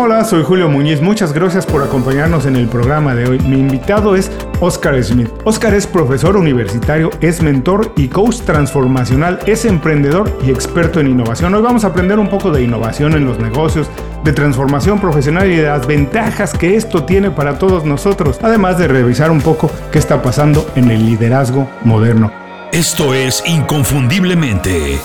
Hola, soy Julio Muñiz. Muchas gracias por acompañarnos en el programa de hoy. Mi invitado es Oscar Smith. Oscar es profesor universitario, es mentor y coach transformacional, es emprendedor y experto en innovación. Hoy vamos a aprender un poco de innovación en los negocios, de transformación profesional y de las ventajas que esto tiene para todos nosotros, además de revisar un poco qué está pasando en el liderazgo moderno. Esto es Inconfundiblemente.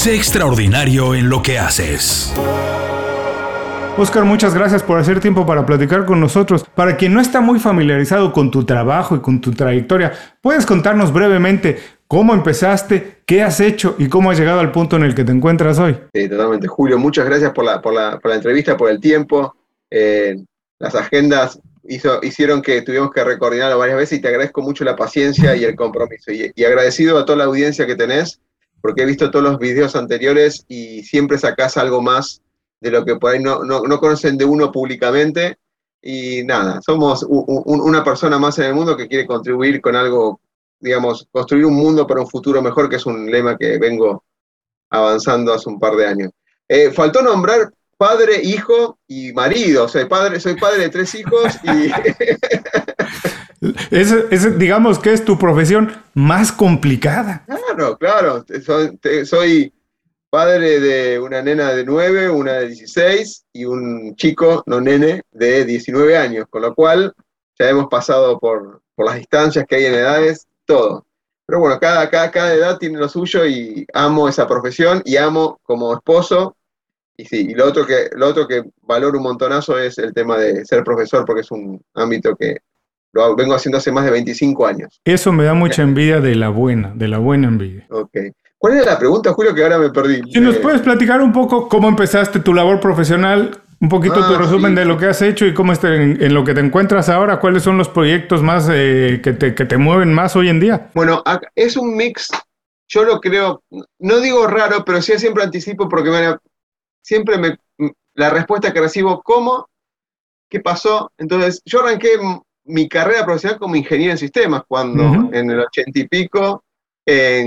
Sé extraordinario en lo que haces. Oscar, muchas gracias por hacer tiempo para platicar con nosotros. Para quien no está muy familiarizado con tu trabajo y con tu trayectoria, ¿puedes contarnos brevemente cómo empezaste, qué has hecho y cómo has llegado al punto en el que te encuentras hoy? Sí, totalmente. Julio, muchas gracias por la, por la, entrevista, por el tiempo. Eh, las agendas hizo, hicieron que tuvimos que recoordinarlo varias veces y te agradezco mucho la paciencia y el compromiso. y agradecido a toda la audiencia que tenés porque he visto todos los videos anteriores y siempre sacás algo más de lo que por ahí no, no, conocen de uno públicamente. Y nada, somos una persona más en el mundo que quiere contribuir con algo, digamos, construir un mundo para un futuro mejor, que es un lema que vengo avanzando hace un par de años. Eh, faltó nombrar padre, hijo y marido. Soy padre, soy padre de tres hijos y Es, digamos que es tu profesión más complicada. Claro, claro. Soy, padre de una nena de 9, una de 16 y un chico, no nene, de 19 años, con lo cual ya hemos pasado por, las distancias que hay en edades, todo. Pero bueno, cada, cada, cada edad tiene lo suyo y amo esa profesión y amo como esposo. Y sí, y lo otro que, lo otro que valoro un montonazo es el tema de ser profesor, porque es un ámbito que lo vengo haciendo hace más de 25 años. Eso me da mucha envidia de la buena, de la buena envidia. Ok. ¿Cuál era la pregunta, Julio, que ahora me perdí? Si nos eh, puedes platicar un poco cómo empezaste tu labor profesional, un poquito tu ah, resumen de lo que has hecho y cómo está en, lo que te encuentras ahora, cuáles son los proyectos más eh, que, te, que, te, mueven más hoy en día. Bueno, es un mix, yo lo creo, no digo raro, pero sí siempre anticipo porque siempre me, la respuesta que recibo, ¿cómo? ¿Qué pasó? Entonces, yo arranqué mi carrera profesional como ingeniero en sistemas, cuando en el ochenta y pico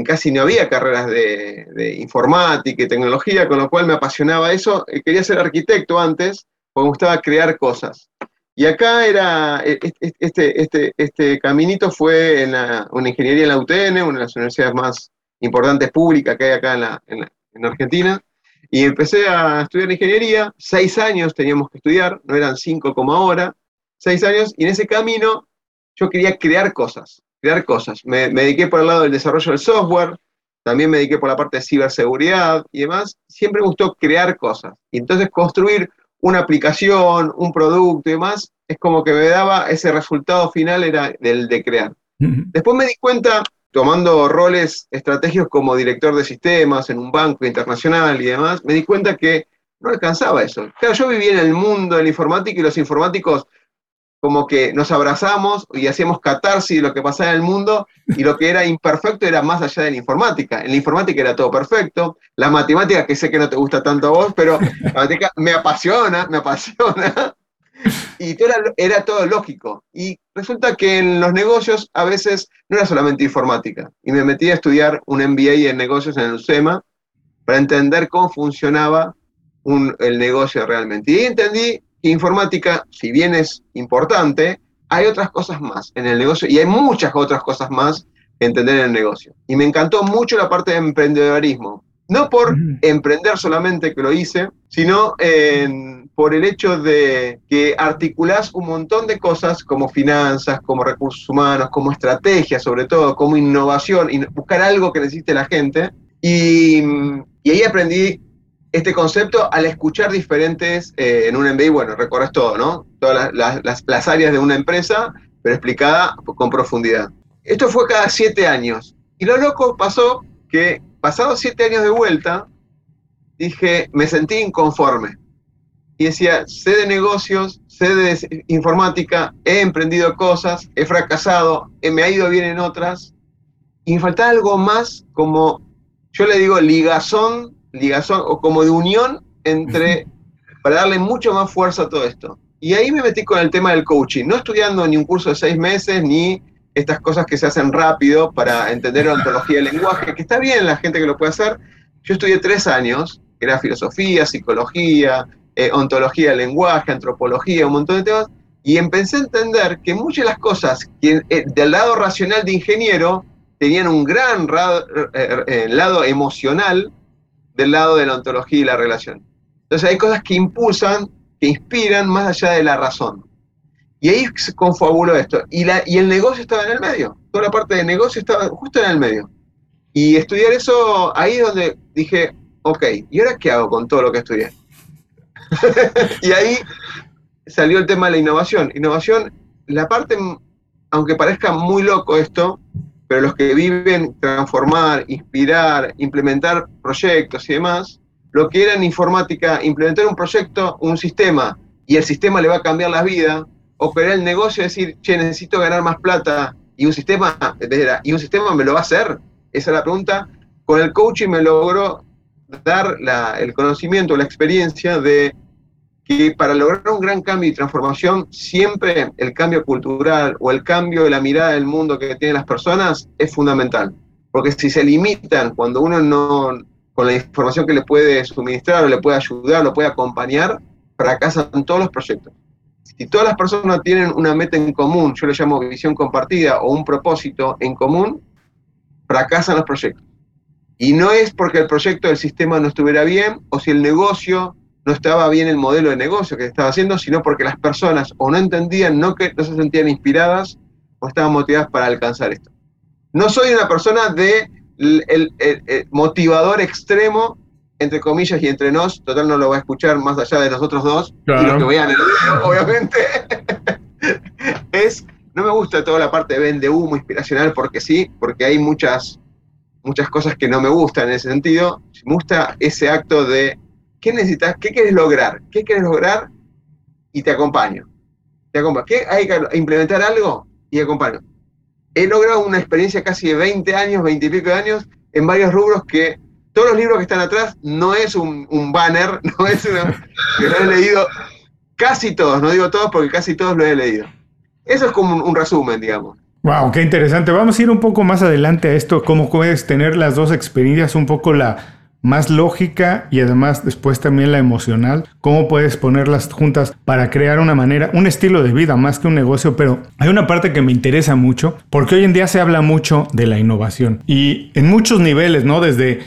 casi no había carreras de, informática y tecnología, con lo cual me apasionaba eso. Eh, quería ser arquitecto antes, porque me gustaba crear cosas. Y acá era, e, e, e, este, este, este caminito fue en una ingeniería en la UTN, una de las universidades más importantes públicas que hay acá en, la, en Argentina. Y empecé a estudiar ingeniería, seis años teníamos que estudiar, no eran cinco como ahora seis años, y en ese camino yo quería crear cosas, crear cosas. Me, dediqué por el lado del desarrollo del software, también me dediqué por la parte de ciberseguridad y demás. Siempre me gustó crear cosas. Y entonces construir una aplicación, un producto y demás, es como que me daba ese resultado final, era el de crear. Después me di cuenta, tomando roles estratégicos como director de sistemas en un banco internacional y demás, me di cuenta que no alcanzaba eso. Claro, yo vivía en el mundo de la informática y los informáticos como que nos abrazamos y hacíamos catarsis de lo que pasaba en el mundo y lo que era imperfecto era más allá de la informática. En la informática era todo perfecto, la matemática, que sé que no te gusta tanto a vos, pero la matemática me apasiona, me apasiona. Y todo era, era, todo lógico. Y resulta que en los negocios a veces no era solamente informática. Y me metí a estudiar un MBA en negocios en el UCEMA para entender cómo funcionaba un, el negocio realmente. Y entendí informática, si bien es importante, hay otras cosas más en el negocio y hay muchas otras cosas más que entender en el negocio. Y me encantó mucho la parte de emprendedorismo. No por emprender solamente que lo hice, sino por el hecho de que articulás un montón de cosas como finanzas, como recursos humanos, como estrategia sobre todo, como innovación, y buscar algo que necesite la gente. Y, y ahí aprendí este concepto al escuchar diferentes, eh, en un MBA, bueno, recorres todo, ¿no? Todas las, áreas de una empresa, pero explicada con profundidad. Esto fue cada siete años. Y lo loco pasó que, pasados siete años de vuelta, dije, me sentí inconforme. Y decía, sé de negocios, sé de informática, he emprendido cosas, he fracasado, me ha ido bien en otras. Y me faltaba algo más como, yo le digo, ligazón ligazón o como de unión entre, para darle mucho más fuerza a todo esto. Y ahí me metí con el tema del coaching, no estudiando ni un curso de seis meses, ni estas cosas que se hacen rápido para entender la ontología del lenguaje, que está bien la gente que lo puede hacer. Yo estudié tres años, que era filosofía, psicología, eh, ontología del lenguaje, antropología, un montón de temas, y empecé a entender que muchas de las cosas que eh, del lado racional de ingeniero tenían un gran eh, lado emocional del lado de la ontología y la relación. Entonces hay cosas que impulsan, que inspiran más allá de la razón. Y ahí se confabuló esto. Y, la, y el negocio estaba en el medio. Toda la parte de negocio estaba justo en el medio. Y estudiar eso, ahí es donde dije, ok, ¿y ahora qué hago con todo lo que estudié? y ahí salió el tema de la innovación. Innovación, la parte, aunque parezca muy loco esto, pero los que viven transformar, inspirar, implementar proyectos y demás, lo que era en informática, implementar un proyecto, un sistema, y el sistema le va a cambiar la vida, operar el negocio, decir, che, necesito ganar más plata, y un sistema, y un sistema me lo va a hacer, esa es la pregunta. Con el coaching me logró dar el conocimiento, la experiencia de que para lograr un gran cambio y transformación, siempre el cambio cultural o el cambio de la mirada del mundo que tienen las personas es fundamental. Porque si se limitan cuando uno no, con la información que le puede suministrar o le puede ayudar, o lo puede acompañar, fracasan todos los proyectos. Si todas las personas tienen una meta en común, yo le llamo visión compartida o un propósito en común, fracasan los proyectos. Y no es porque el proyecto del sistema no estuviera bien o si el negocio no estaba bien el modelo de negocio que estaba haciendo, sino porque las personas o no entendían, no, que, no se sentían inspiradas o estaban motivadas para alcanzar esto. No soy una persona de motivador extremo, entre comillas y entre nos, total no lo va a escuchar más allá de nosotros dos, y los que vean el video, obviamente, es, no me gusta toda la parte de vende humo inspiracional porque sí, porque hay muchas, muchas cosas que no me gustan en ese sentido, me gusta ese acto de ¿Qué necesitas? ¿Qué quieres lograr? ¿Qué quieres lograr? Y te acompaño. Te acompaño. ¿Qué hay que implementar algo? Y acompaño. He logrado una experiencia casi de 20 años, 20 y pico de años, en varios rubros que todos los libros que están atrás no es un, banner, no es una, que lo he leído casi todos, no digo todos porque casi todos lo he leído. Eso es como un, un resumen, digamos. Wow, qué interesante. Vamos a ir un poco más adelante a esto, cómo puedes tener las dos experiencias, un poco la, más lógica y además después también la emocional, cómo puedes ponerlas juntas para crear una manera, un estilo de vida más que un negocio, pero hay una parte que me interesa mucho porque hoy en día se habla mucho de la innovación y en muchos niveles, ¿no? Desde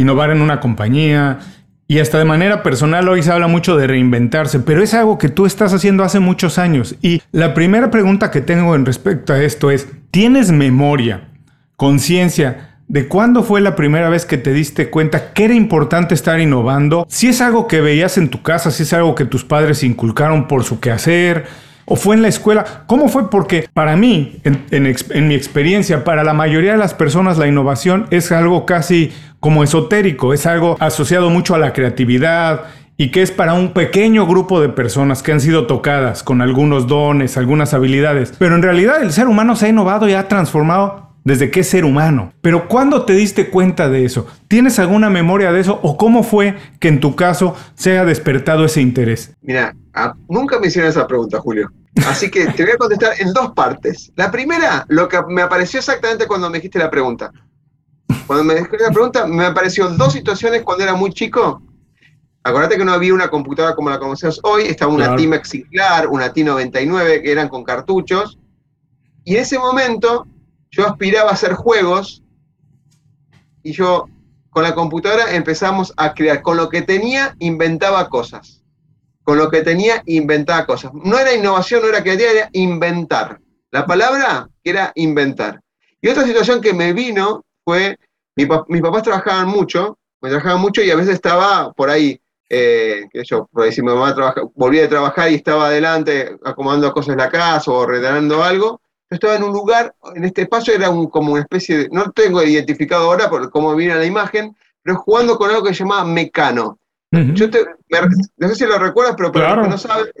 innovar en una compañía, y hasta de manera personal hoy se habla mucho de reinventarse, pero es algo que tú estás haciendo hace muchos años. Y la primera pregunta que tengo en respecto a esto es, ¿tienes memoria, conciencia de cuándo fue la primera vez que te diste cuenta que era importante estar innovando, si es algo que veías en tu casa, si es algo que tus padres inculcaron por su quehacer, o fue en la escuela. ¿Cómo fue? Porque para mí, en, mi experiencia, para la mayoría de las personas la innovación es algo casi como esotérico, es algo asociado mucho a la creatividad y que es para un pequeño grupo de personas que han sido tocadas con algunos dones, algunas habilidades. Pero en realidad el ser humano se ha innovado y ha transformado desde qué ser humano. Pero ¿cuándo te diste cuenta de eso? ¿Tienes alguna memoria de eso o cómo fue que en tu caso se haya despertado ese interés? Mira, ah, nunca me hicieron esa pregunta, Julio. Así que te voy a contestar en dos partes. La primera, lo que me apareció exactamente cuando me dijiste la pregunta. Cuando me dijiste la pregunta, me apareció dos situaciones cuando era muy chico. Acordate que no había una computadora como la conocemos hoy, estaba una Timex una T99 que eran con cartuchos. Y en ese momento yo aspiraba a hacer juegos y yo con la computadora empezamos a crear. Con lo que tenía, inventaba cosas. Con lo que tenía, inventaba cosas. No era innovación, no era creatividad, era inventar. La palabra era inventar. Y otra situación que me vino fue, mis papás trabajaban mucho, me trabajaban mucho y a veces estaba por ahí, eh, que yo, por ahí mi mamá volvía de trabajar y estaba adelante acomodando cosas en la casa o ordenando algo, yo estaba en un lugar, en este espacio era un, como una especie de, no tengo identificado ahora por cómo viene la imagen, pero jugando con algo que se llamaba Mecano. Yo te, no sé si lo recuerdas, pero para los que no saben,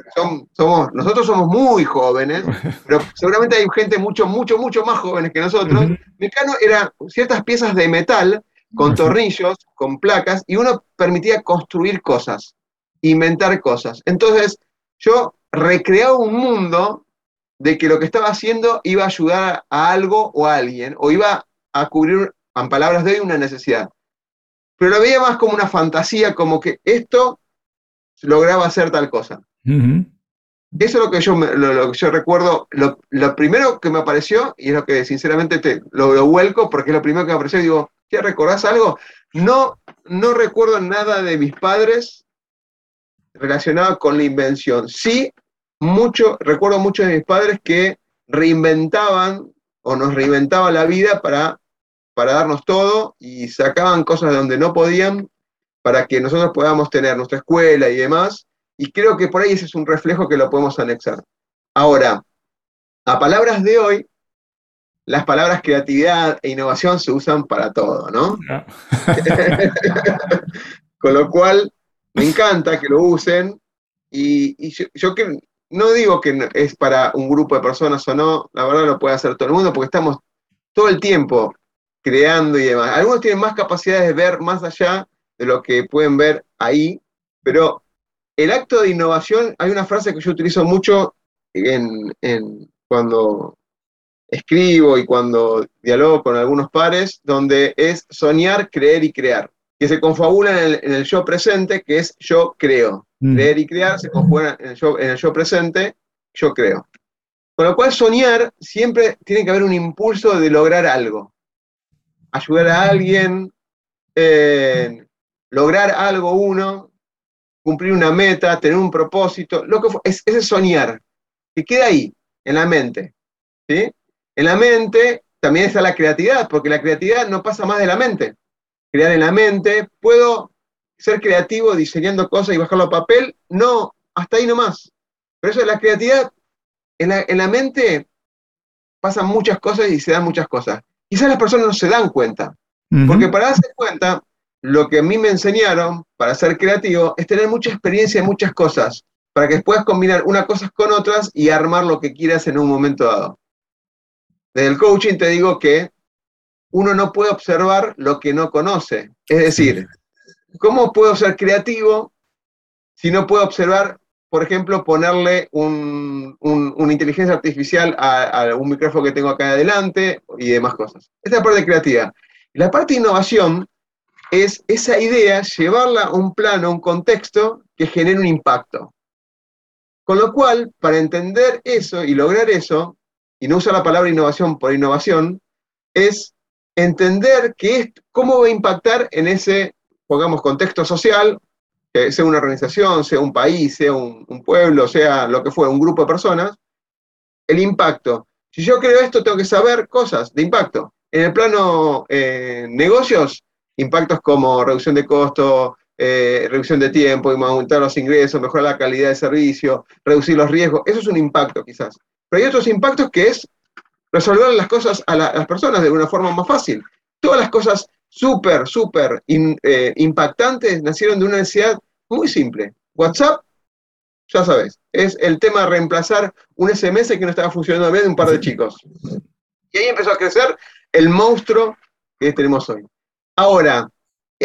somos, nosotros somos muy jóvenes, pero seguramente hay gente mucho, mucho, mucho más jóvenes que nosotros. Mecano era ciertas piezas de metal con tornillos, con placas, y uno permitía construir cosas, inventar cosas. Entonces, yo recreaba un mundo de que lo que estaba haciendo iba a ayudar a algo o a alguien, o iba a cubrir, en palabras de hoy, una necesidad. Pero lo veía más como una fantasía, como que esto lograba hacer tal cosa. Eso es lo que yo, lo, yo recuerdo, lo, primero que me apareció, y es lo que sinceramente te, lo, vuelco, porque es lo primero que me apareció, y digo, ¿qué recordás algo? No, no recuerdo nada de mis padres relacionado con la invención. Sí, mucho, recuerdo mucho de mis padres que reinventaban o nos reinventaban la vida para, para darnos todo y sacaban cosas de donde no podían para que nosotros podamos tener nuestra escuela y demás. Y creo que por ahí ese es un reflejo que lo podemos anexar. Ahora, a palabras de hoy, las palabras creatividad e innovación se usan para todo, ¿no? Con lo cual, me encanta que lo usen. Y, yo, yo, que no digo que es para un grupo de personas o no, la verdad lo puede hacer todo el mundo porque estamos todo el tiempo creando y demás. Algunos tienen más capacidades de ver más allá de lo que pueden ver ahí, pero el acto de innovación, hay una frase que yo utilizo mucho en, cuando escribo y cuando dialogo con algunos pares, donde es soñar, creer y crear, que se confabula en el yo presente, que es yo creo. Mm. Leer y crear se conjugan en el, yo, presente, yo creo. Con lo cual, soñar siempre tiene que haber un impulso de lograr algo. Ayudar a alguien, lograr algo uno, cumplir una meta, tener un propósito, lo que es, ese soñar, que queda ahí, en la mente. ¿sí? En la mente también está la creatividad, porque la creatividad no pasa más de la mente. Crear en la mente, puedo ser creativo diseñando cosas y bajarlo a papel, no, hasta ahí nomás. Pero eso de la creatividad, en la, mente pasan muchas cosas y se dan muchas cosas. Quizás las personas no se dan cuenta, porque para darse cuenta, lo que a mí me enseñaron para ser creativo es tener mucha experiencia en muchas cosas, para que puedas combinar unas cosas con otras y armar lo que quieras en un momento dado. Desde el coaching te digo que uno no puede observar lo que no conoce. Es decir, ¿Cómo puedo ser creativo si no puedo observar, por ejemplo, ponerle una inteligencia artificial a, un micrófono que tengo acá adelante y demás cosas? Esta es la parte creativa. La parte innovación es esa idea, llevarla a un plano, a un contexto que genere un impacto. Con lo cual, para entender eso y lograr eso, y no usar la palabra innovación por innovación, es entender que cómo va a impactar en ese pongamos contexto social, sea una organización, sea un país, sea un, pueblo, sea lo que fue, un grupo de personas, el impacto. Si yo creo esto, tengo que saber cosas de impacto. En el plano eh, negocios, impactos como reducción de costo, eh, reducción de tiempo, aumentar los ingresos, mejorar la calidad de servicio, reducir los riesgos, eso es un impacto quizás. Pero hay otros impactos que es resolver las cosas a, a las personas de una forma más fácil. Todas las cosas súper, súper eh, impactantes nacieron de una necesidad muy simple. WhatsApp, ya sabes, es el tema de reemplazar un SMS que no estaba funcionando bien de un par de chicos. Y ahí empezó a crecer el monstruo que tenemos hoy. Ahora,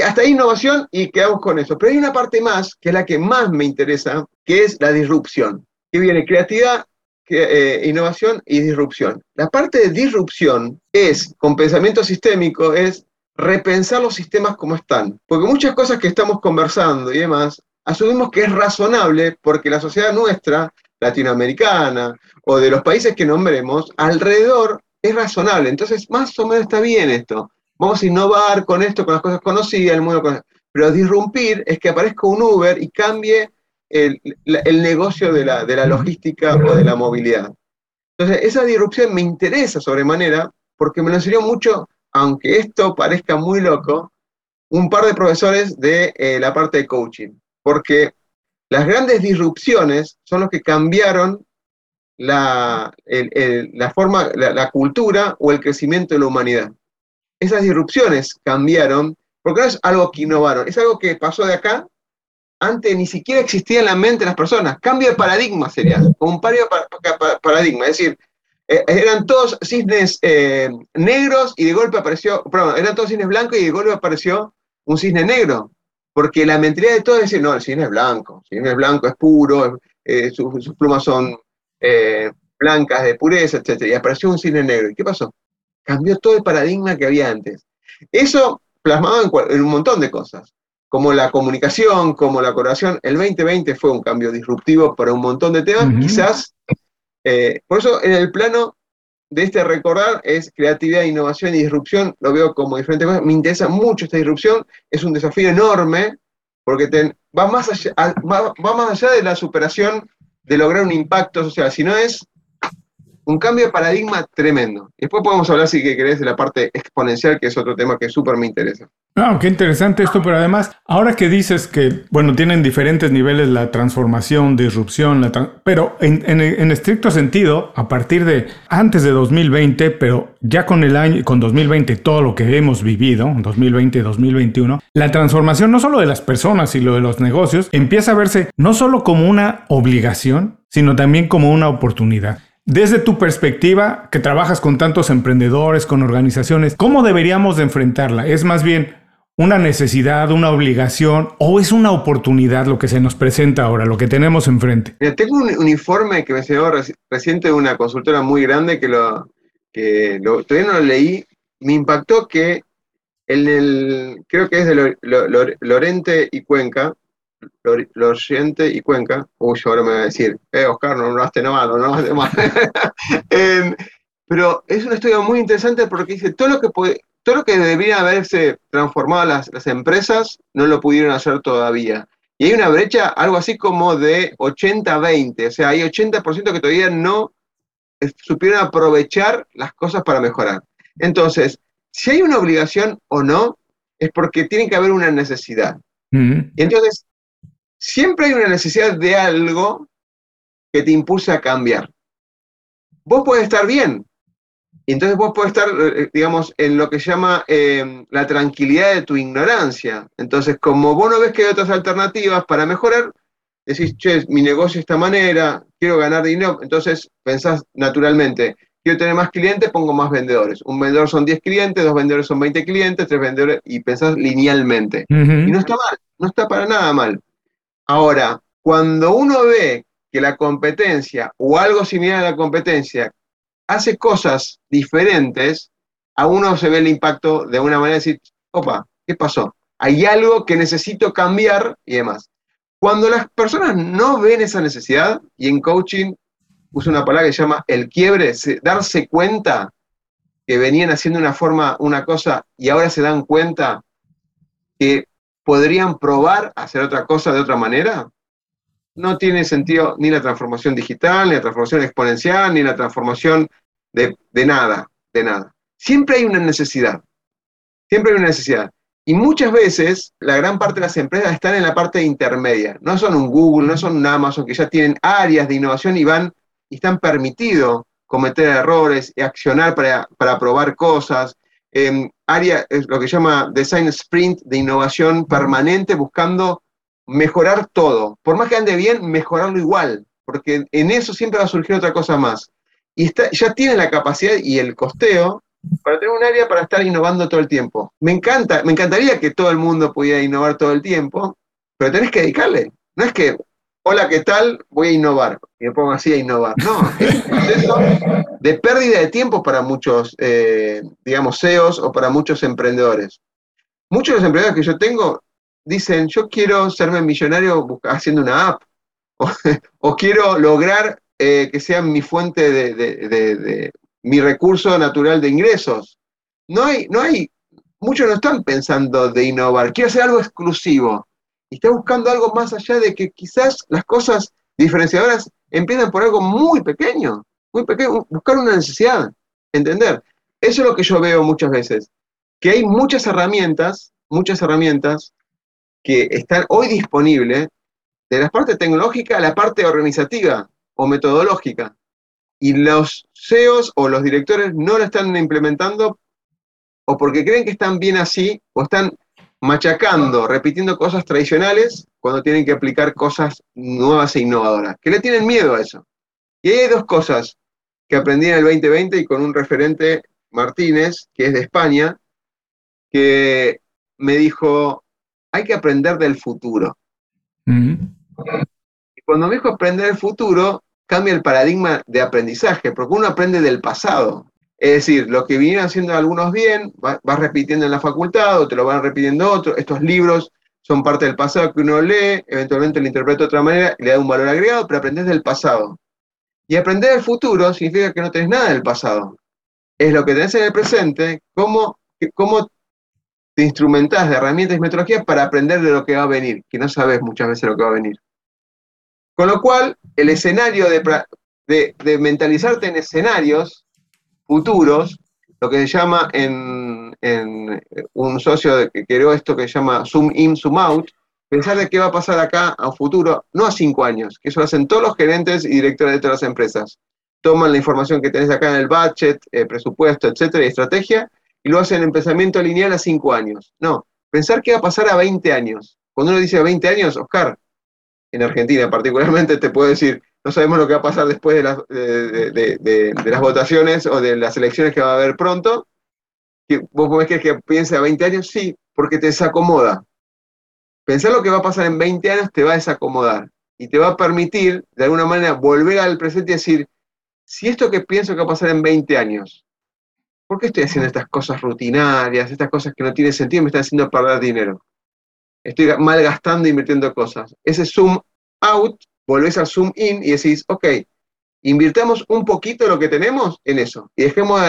hasta ahí innovación y quedamos con eso. Pero hay una parte más, que es la que más me interesa, que es la disrupción. Que viene creatividad, eh, innovación y disrupción. La parte de disrupción es, con pensamiento sistémico, es repensar los sistemas como están. Porque muchas cosas que estamos conversando y demás, asumimos que es razonable porque la sociedad nuestra, latinoamericana, o de los países que nombremos, alrededor es razonable. Entonces, más o menos está bien esto. Vamos a innovar con esto, con las cosas conocidas, el mundo Pero disrumpir es que aparezca un Uber y cambie el, negocio de la, de la logística o de la movilidad. Entonces, esa disrupción me interesa sobremanera porque me lo enseñó mucho aunque esto parezca muy loco, un par de profesores de eh, la parte de coaching, porque las grandes disrupciones son los que cambiaron la, la forma, la, cultura o el crecimiento de la humanidad. Esas disrupciones cambiaron, porque no es algo que innovaron, es algo que pasó de acá, antes ni siquiera existía en la mente de las personas. Cambio de paradigma sería, un paradigma, es decir, eh, eran todos cisnes eh, negros y de golpe apareció, perdón, eran todos cisnes blancos y de golpe apareció un cisne negro. Porque la mentalidad de todos es decir, no, el cisne es blanco, el cisne es blanco, es puro, eh, sus, plumas son blancas de pureza, etc. Y apareció un cine negro. ¿Y qué pasó? Cambió todo el paradigma que había antes. Eso plasmado en, un montón de cosas, como la comunicación, como la colaboración. El 2020 fue un cambio disruptivo para un montón de temas. Quizás, eh, por eso en el plano de este recordar es creatividad, innovación y disrupción. Lo veo como diferentes cosas. Me interesa mucho esta disrupción. Es un desafío enorme porque va, más allá, va, más allá de la superación de lograr un impacto social, sino es un cambio de paradigma tremendo. Después podemos hablar, si querés, de la parte exponencial, que es otro tema que súper me interesa. Ah, qué interesante esto, pero además, ahora que dices que, bueno, tienen diferentes niveles la transformación, disrupción, pero en, estricto sentido, a partir de antes de 2020, pero ya con el año, con 2020, todo lo que hemos vivido, 2020 2021, la transformación no solo de las personas y lo de los negocios, empieza a verse no solo como una obligación, sino también como una oportunidad. Desde tu perspectiva, que trabajas con tantos emprendedores, con organizaciones, ¿cómo deberíamos de enfrentarla? ¿Es más bien una necesidad, una obligación o es una oportunidad lo que se nos presenta ahora, lo que tenemos enfrente? Mira, tengo un informe que me llegó reciente de una consultora muy grande que, lo, que todavía no lo leí. Me impactó que el, creo que es de Lorente y Cuenca, Lorente y Cuenca, uy, ahora me va a decir, eh, Oscar, no, no has mal, no has mal. Em, pero es un estudio muy interesante porque dice, todo lo que puede, todo lo que debería haberse transformado las, las empresas, no lo pudieron hacer todavía. Y hay una brecha, algo así como de 80-20, o sea, hay 80% que todavía no supieron aprovechar las cosas para mejorar. Entonces, si hay una obligación o no, es porque tiene que haber una necesidad. Y entonces, siempre hay una necesidad de algo que te impulse a cambiar. Vos podés estar bien, y entonces vos podés estar, eh, digamos, en lo que se llama em, la tranquilidad de tu ignorancia. Entonces, como vos no ves que hay otras alternativas para mejorar, decís, che, mi negocio de esta manera, quiero ganar dinero, entonces pensás naturalmente, quiero tener más clientes, pongo más vendedores. Un vendedor son 10 clientes, dos vendedores son 20 clientes, tres vendedores, y pensás linealmente. Y no está mal, no está para nada mal. Ahora, cuando uno ve que la competencia o algo similar a la competencia hace cosas diferentes, a uno se ve el impacto de una manera de decir, opa, ¿qué pasó? Hay algo que necesito cambiar y demás. Cuando las personas no ven esa necesidad, y en coaching uso una palabra que se llama el quiebre, darse cuenta que venían haciendo una forma, una cosa, y ahora se dan cuenta que podrían probar hacer otra cosa de otra manera, no tiene sentido ni la transformación digital, ni la transformación exponencial, ni la transformación de, nada, de nada. Siempre hay una necesidad, siempre hay una necesidad. Y muchas veces la gran parte de las empresas están en la parte intermedia. No son un Google, no son un Amazon, que ya tienen áreas de innovación y van y están permitidos cometer errores y accionar para, para probar cosas área, es lo que llama design sprint de innovación permanente, buscando mejorar todo. Por más que ande bien, mejorarlo igual, porque en eso siempre va a surgir otra cosa más. Y ya tiene la capacidad y el costeo para tener un área para estar innovando todo el tiempo. Me encanta, me encantaría que todo el mundo pudiera innovar todo el tiempo, pero tenés que dedicarle. No es que hola, ¿qué tal? Voy a innovar. Y me pongo así a innovar. No, es un proceso de pérdida de tiempo para muchos, eh, digamos, CEOs o para muchos emprendedores. Muchos de los emprendedores que yo tengo dicen, yo quiero serme millonario haciendo una app, o, quiero lograr eh, que sea mi fuente de, de, mi recurso natural de ingresos. No hay, no hay, muchos no están pensando de innovar, quiero hacer algo exclusivo y está buscando algo más allá de que quizás las cosas diferenciadoras empiezan por algo muy pequeño, muy pequeño, buscar una necesidad, entender. Eso es lo que yo veo muchas veces, que hay muchas herramientas, muchas herramientas que están hoy disponibles de la parte tecnológica a la parte organizativa o metodológica. Y los CEOs o los directores no la están implementando o porque creen que están bien así o están machacando, repitiendo cosas tradicionales cuando tienen que aplicar cosas nuevas e innovadoras, que le tienen miedo a eso. Y hay dos cosas que aprendí en el 2020 y con un referente, Martínez, que es de España, que me dijo, hay que aprender del futuro. Y cuando me dijo aprender del futuro, cambia el paradigma de aprendizaje, porque uno aprende del pasado. Es decir, lo que vinieron haciendo algunos bien, vas repitiendo en la facultad o te lo van repitiendo otros. Estos libros son parte del pasado que uno lee, eventualmente lo interpreta de otra manera le da un valor agregado, pero aprendes del pasado. Y aprender del futuro significa que no tenés nada del pasado. Es lo que tenés en el presente, cómo, cómo te instrumentás de herramientas y metodologías para aprender de lo que va a venir, que no sabes muchas veces lo que va a venir. Con lo cual, el escenario de, de, mentalizarte en escenarios futuros, lo que se llama en, un socio que creó esto que se llama zoom in, zoom out, pensar de qué va a pasar acá a futuro, no a cinco años, que eso lo hacen todos los gerentes y directores de todas las empresas. Toman la información que tenés acá en el budget, eh, presupuesto, etcétera, y estrategia, y lo hacen en pensamiento lineal a cinco años. No, pensar qué va a pasar a 20 años. Cuando uno dice a 20 años, Oscar, en Argentina particularmente, te puedo decir, no sabemos lo que va a pasar después de las, votaciones o de las elecciones que va a haber pronto. ¿Vos podés que piense a 20 años? Sí, porque te desacomoda. Pensar lo que va a pasar en 20 años te va a desacomodar y te va a permitir, de alguna manera, volver al presente y decir, si esto que pienso que va a pasar en 20 años, ¿por qué estoy haciendo estas cosas rutinarias, estas cosas que no tienen sentido y me están haciendo perder dinero? Estoy malgastando e invirtiendo cosas. Ese zoom out, volvés al zoom in y decís, ok, invirtamos un poquito lo que tenemos en eso y dejemos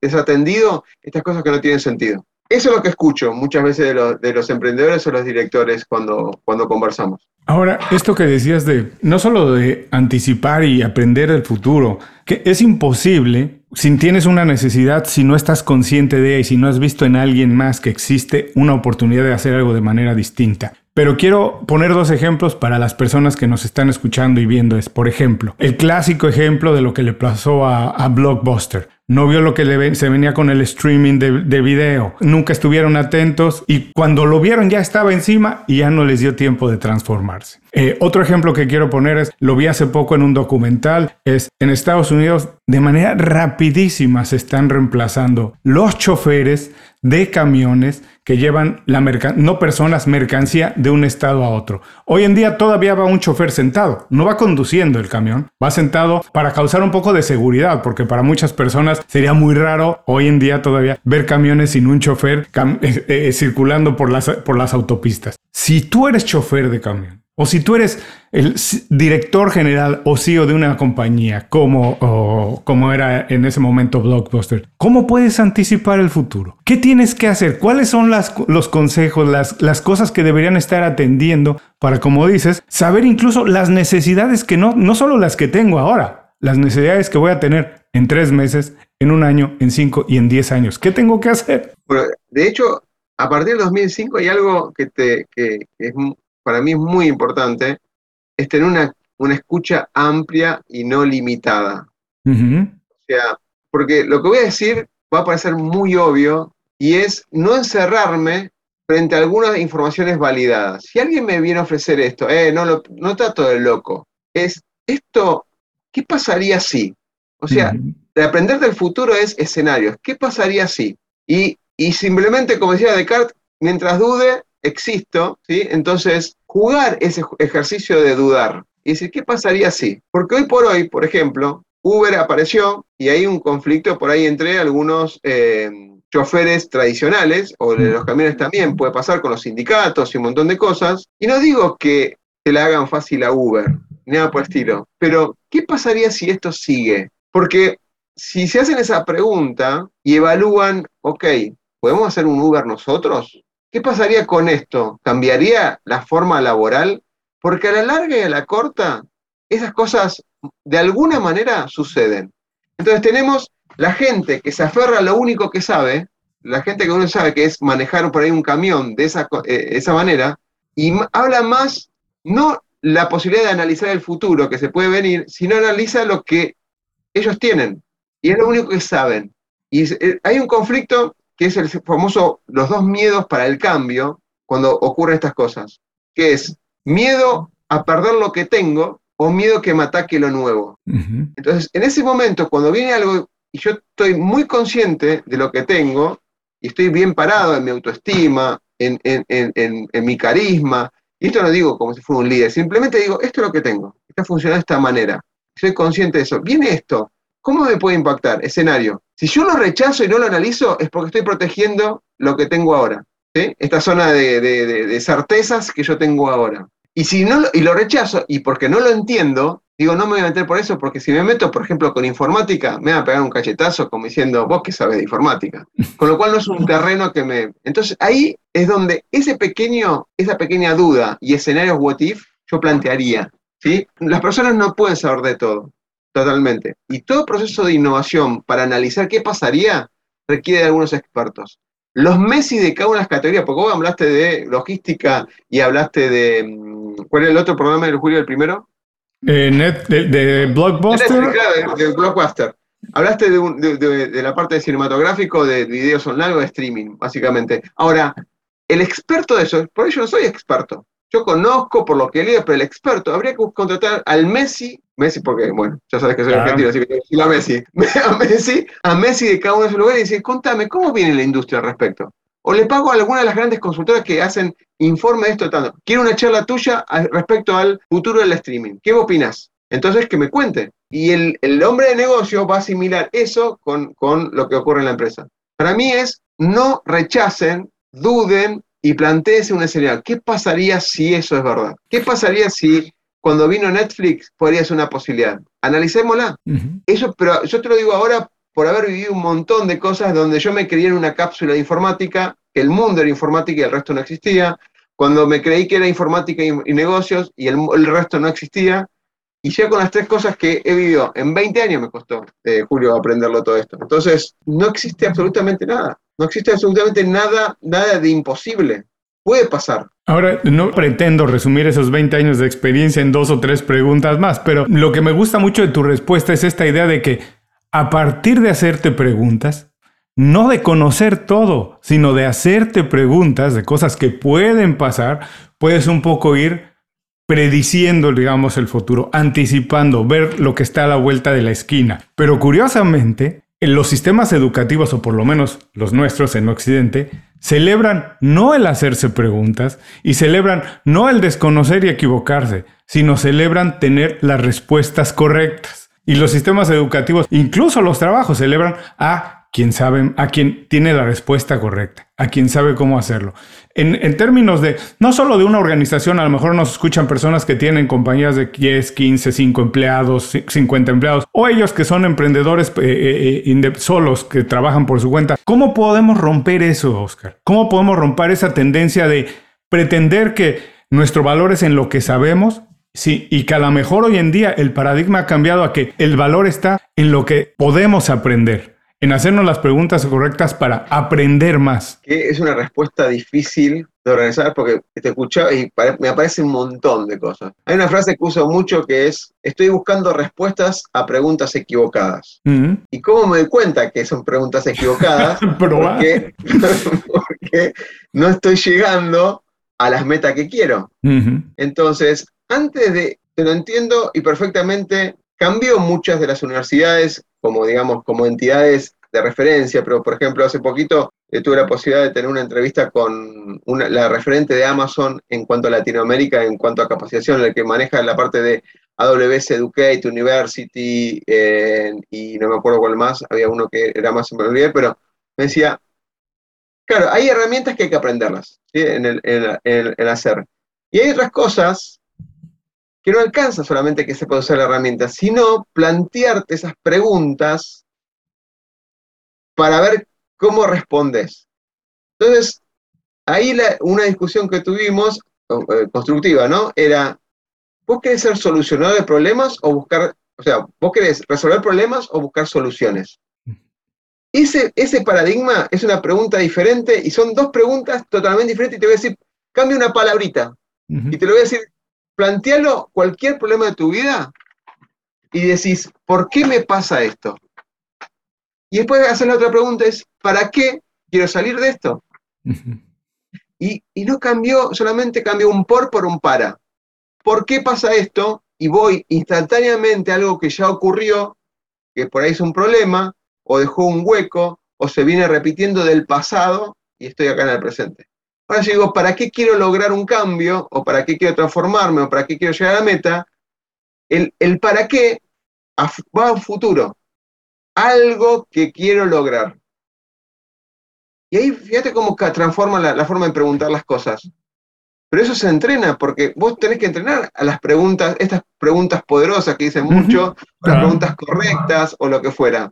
desatendido estas cosas que no tienen sentido. Eso es lo que escucho muchas veces de, los emprendedores o los directores cuando, conversamos. Ahora, esto que decías de no solo de anticipar y aprender el futuro, que es imposible si tienes una necesidad, si no estás consciente de ella y si no has visto en alguien más que existe una oportunidad de hacer algo de manera distinta. Pero quiero poner dos ejemplos para las personas que nos están escuchando y viendo. Es, por ejemplo, el clásico ejemplo de lo que le pasó a Blockbuster no vio lo que se venía con el streaming de, video, nunca estuvieron atentos y cuando lo vieron ya estaba encima y ya no les dio tiempo de transformarse. Eh, otro ejemplo que quiero poner es, lo vi hace poco en un documental, es en Estados Unidos de manera rapidísima se están reemplazando los choferes de camiones que llevan la no personas, mercancía de un estado a otro. Hoy en día todavía va un chofer sentado, no va conduciendo el camión, va sentado para causar un poco de seguridad, porque para muchas personas sería muy raro hoy en día todavía ver camiones sin un chofer eh, eh, circulando por las, por las autopistas. Si tú eres chofer de camión, o si tú eres el director general o CEO de una compañía, como, como era en ese momento Blockbuster, ¿cómo puedes anticipar el futuro? ¿Qué tienes que hacer? ¿Cuáles son los consejos, las, las cosas que deberían estar atendiendo para, como dices, saber incluso las necesidades que no, no solo las que tengo ahora, las necesidades que voy a tener en tres meses, en un año, en cinco y en diez años? ¿Qué tengo que hacer? Bueno, de hecho, a partir del 2005 hay algo que, te, que, que es para mí es muy importante, es tener una, una escucha amplia y no limitada. O sea, porque lo que voy a decir va a parecer muy obvio y es no encerrarme frente a algunas informaciones validadas. Si alguien me viene a ofrecer esto, eh, no, lo, no trato de loco, es esto, ¿qué pasaría si? O sea, de aprender del futuro es escenarios. ¿Qué pasaría si? Y, y simplemente, como decía Descartes, mientras dude, existo, ¿sí? Entonces, jugar ese ejercicio de dudar y decir, ¿qué pasaría si? Porque hoy por hoy, por ejemplo, Uber apareció y hay un conflicto por ahí entre algunos eh, choferes tradicionales, o de los camiones también, puede pasar con los sindicatos y un montón de cosas. Y no digo que se le hagan fácil a Uber, nada por estilo, pero ¿qué pasaría si esto sigue? Porque si se hacen esa pregunta y evalúan, ok, ¿podemos hacer un Uber nosotros? ¿Qué pasaría con esto? ¿Cambiaría la forma laboral? Porque a la larga y a la corta, esas cosas de alguna manera suceden. Entonces tenemos la gente que se aferra a lo único que sabe, la gente que uno sabe que es manejar por ahí un camión de esa, eh, esa manera, y habla más, no la posibilidad de analizar el futuro que se puede venir, sino analiza lo que ellos tienen. Y es lo único que saben. Y eh, hay un conflicto que es el famoso los dos miedos para el cambio cuando ocurren estas cosas, que es miedo a perder lo que tengo o miedo que me ataque lo nuevo. Entonces, en ese momento, cuando viene algo y yo estoy muy consciente de lo que tengo y estoy bien parado en mi autoestima, en, en mi carisma, y esto no digo como si fuera un líder, simplemente digo, esto es lo que tengo, está funcionando de esta manera. soy consciente de eso. Viene esto, ¿cómo me puede impactar? Escenario. Si yo lo rechazo y no lo analizo, es porque estoy protegiendo lo que tengo ahora. Esta zona de, certezas que yo tengo ahora. Y si no y lo rechazo, y porque no lo entiendo, digo, no me voy a meter por eso, porque si me meto, por ejemplo, con informática, me va a pegar un cachetazo como diciendo, vos que sabes de informática. Con lo cual no es un terreno que me. Entonces ahí es donde ese pequeño, esa pequeña duda y escenarios what if, yo plantearía. ¿sí? Las personas no pueden saber de todo, totalmente. Y todo proceso de innovación para analizar qué pasaría requiere de algunos expertos. Los Messi de cada una de las categorías, porque vos hablaste de logística y hablaste de. Mm, ¿Cuál es el otro programa del Julio, el primero? Eh, net, de, Blockbuster. de, Blockbuster. Hablaste de, la parte de cinematográfico, de videos online o de streaming, básicamente. Ahora, el experto de eso, por ello no soy experto. Yo conozco por lo que leo, pero el experto habría que contratar al Messi, Messi porque, bueno, ya sabes que soy argentino, así que a Messi, a Messi, a Messi de cada uno de sus lugares y decir, contame, ¿cómo viene la industria al respecto? O le pago a alguna de las grandes consultoras que hacen informe de esto tanto. Quiero una charla tuya respecto al futuro del streaming. ¿Qué opinas? Entonces, que me cuente. Y el, el, hombre de negocio va a asimilar eso con, con lo que ocurre en la empresa. Para mí es, no rechacen, duden, y planteese un escenario. ¿Qué pasaría si eso es verdad? ¿Qué pasaría si cuando vino Netflix podría ser una posibilidad? Analicémosla. Eso, pero yo te lo digo ahora por haber vivido un montón de cosas donde yo me creía en una cápsula de informática, que el mundo era informática y el resto no existía. Cuando me creí que era informática y, negocios y el, resto no existía. Y ya con las tres cosas que he vivido en 20 años me costó, eh, Julio, aprenderlo todo esto. Entonces, no existe absolutamente nada. No existe absolutamente nada, nada de imposible. Puede pasar. Ahora, no pretendo resumir esos 20 años de experiencia en dos o tres preguntas más, pero lo que me gusta mucho de tu respuesta es esta idea de que a partir de hacerte preguntas, no de conocer todo, sino de hacerte preguntas de cosas que pueden pasar, puedes un poco ir prediciendo, digamos, el futuro, anticipando, ver lo que está a la vuelta de la esquina. Pero curiosamente, en los sistemas educativos, o por lo menos los nuestros en Occidente, celebran no el hacerse preguntas y celebran no el desconocer y equivocarse, sino celebran tener las respuestas correctas. Y los sistemas educativos, incluso los trabajos, celebran a quien sabe, a quien tiene la respuesta correcta, a quien sabe cómo hacerlo. En, términos de, no solo de una organización, a lo mejor nos escuchan personas que tienen compañías de 10, 15, 5 empleados, 50 empleados, o ellos que son emprendedores eh, eh, eh, solos, que trabajan por su cuenta. ¿Cómo podemos romper eso, Oscar? ¿Cómo podemos romper esa tendencia de pretender que nuestro valor es en lo que sabemos Sí, y que a lo mejor hoy en día el paradigma ha cambiado a que el valor está en lo que podemos aprender en hacernos las preguntas correctas para aprender más? Que es una respuesta difícil de organizar porque te escuchaba y me aparece un montón de cosas. Hay una frase que uso mucho que es, estoy buscando respuestas a preguntas equivocadas. ¿Y cómo me doy cuenta que son preguntas equivocadas? porque, porque no estoy llegando a las metas que quiero. Entonces, antes de, te lo entiendo y perfectamente, cambió muchas de las universidades como, digamos, como entidades de referencia, pero por ejemplo, hace poquito eh, tuve la posibilidad de tener una entrevista con la referente de Amazon en cuanto a Latinoamérica, en cuanto a capacitación, el que maneja la parte de AWS Educate, University, y no me acuerdo cuál más, había uno que era más en pero me decía, claro, hay herramientas que hay que aprenderlas en, el, hacer. Y hay otras cosas que no alcanza solamente que se pueda usar la herramienta, sino plantearte esas preguntas para ver cómo respondes. Entonces, ahí una discusión que tuvimos, eh, constructiva, ¿no? Era, ¿vos querés ser solucionador de problemas o buscar, o sea, vos querés resolver problemas o buscar soluciones? Ese, ese paradigma es una pregunta diferente y son dos preguntas totalmente diferentes y te voy a decir, cambia una palabrita. Y te lo voy a decir plantealo cualquier problema de tu vida y decís, ¿por qué me pasa esto? Y después hacer la otra pregunta es, ¿para qué quiero salir de esto? y, y, no cambió, solamente cambió un por por un para. ¿Por qué pasa esto? Y voy instantáneamente a algo que ya ocurrió, que por ahí es un problema, o dejó un hueco, o se viene repitiendo del pasado, y estoy acá en el presente. Ahora yo digo, ¿para qué quiero lograr un cambio? ¿O para qué quiero transformarme? ¿O para qué quiero llegar a la meta? El, para qué va a un futuro, algo que quiero lograr. Y ahí fíjate cómo transforma la, forma de preguntar las cosas. Pero eso se entrena, porque vos tenés que entrenar a las preguntas, estas preguntas poderosas que dicen mucho, las preguntas correctas o lo que fuera.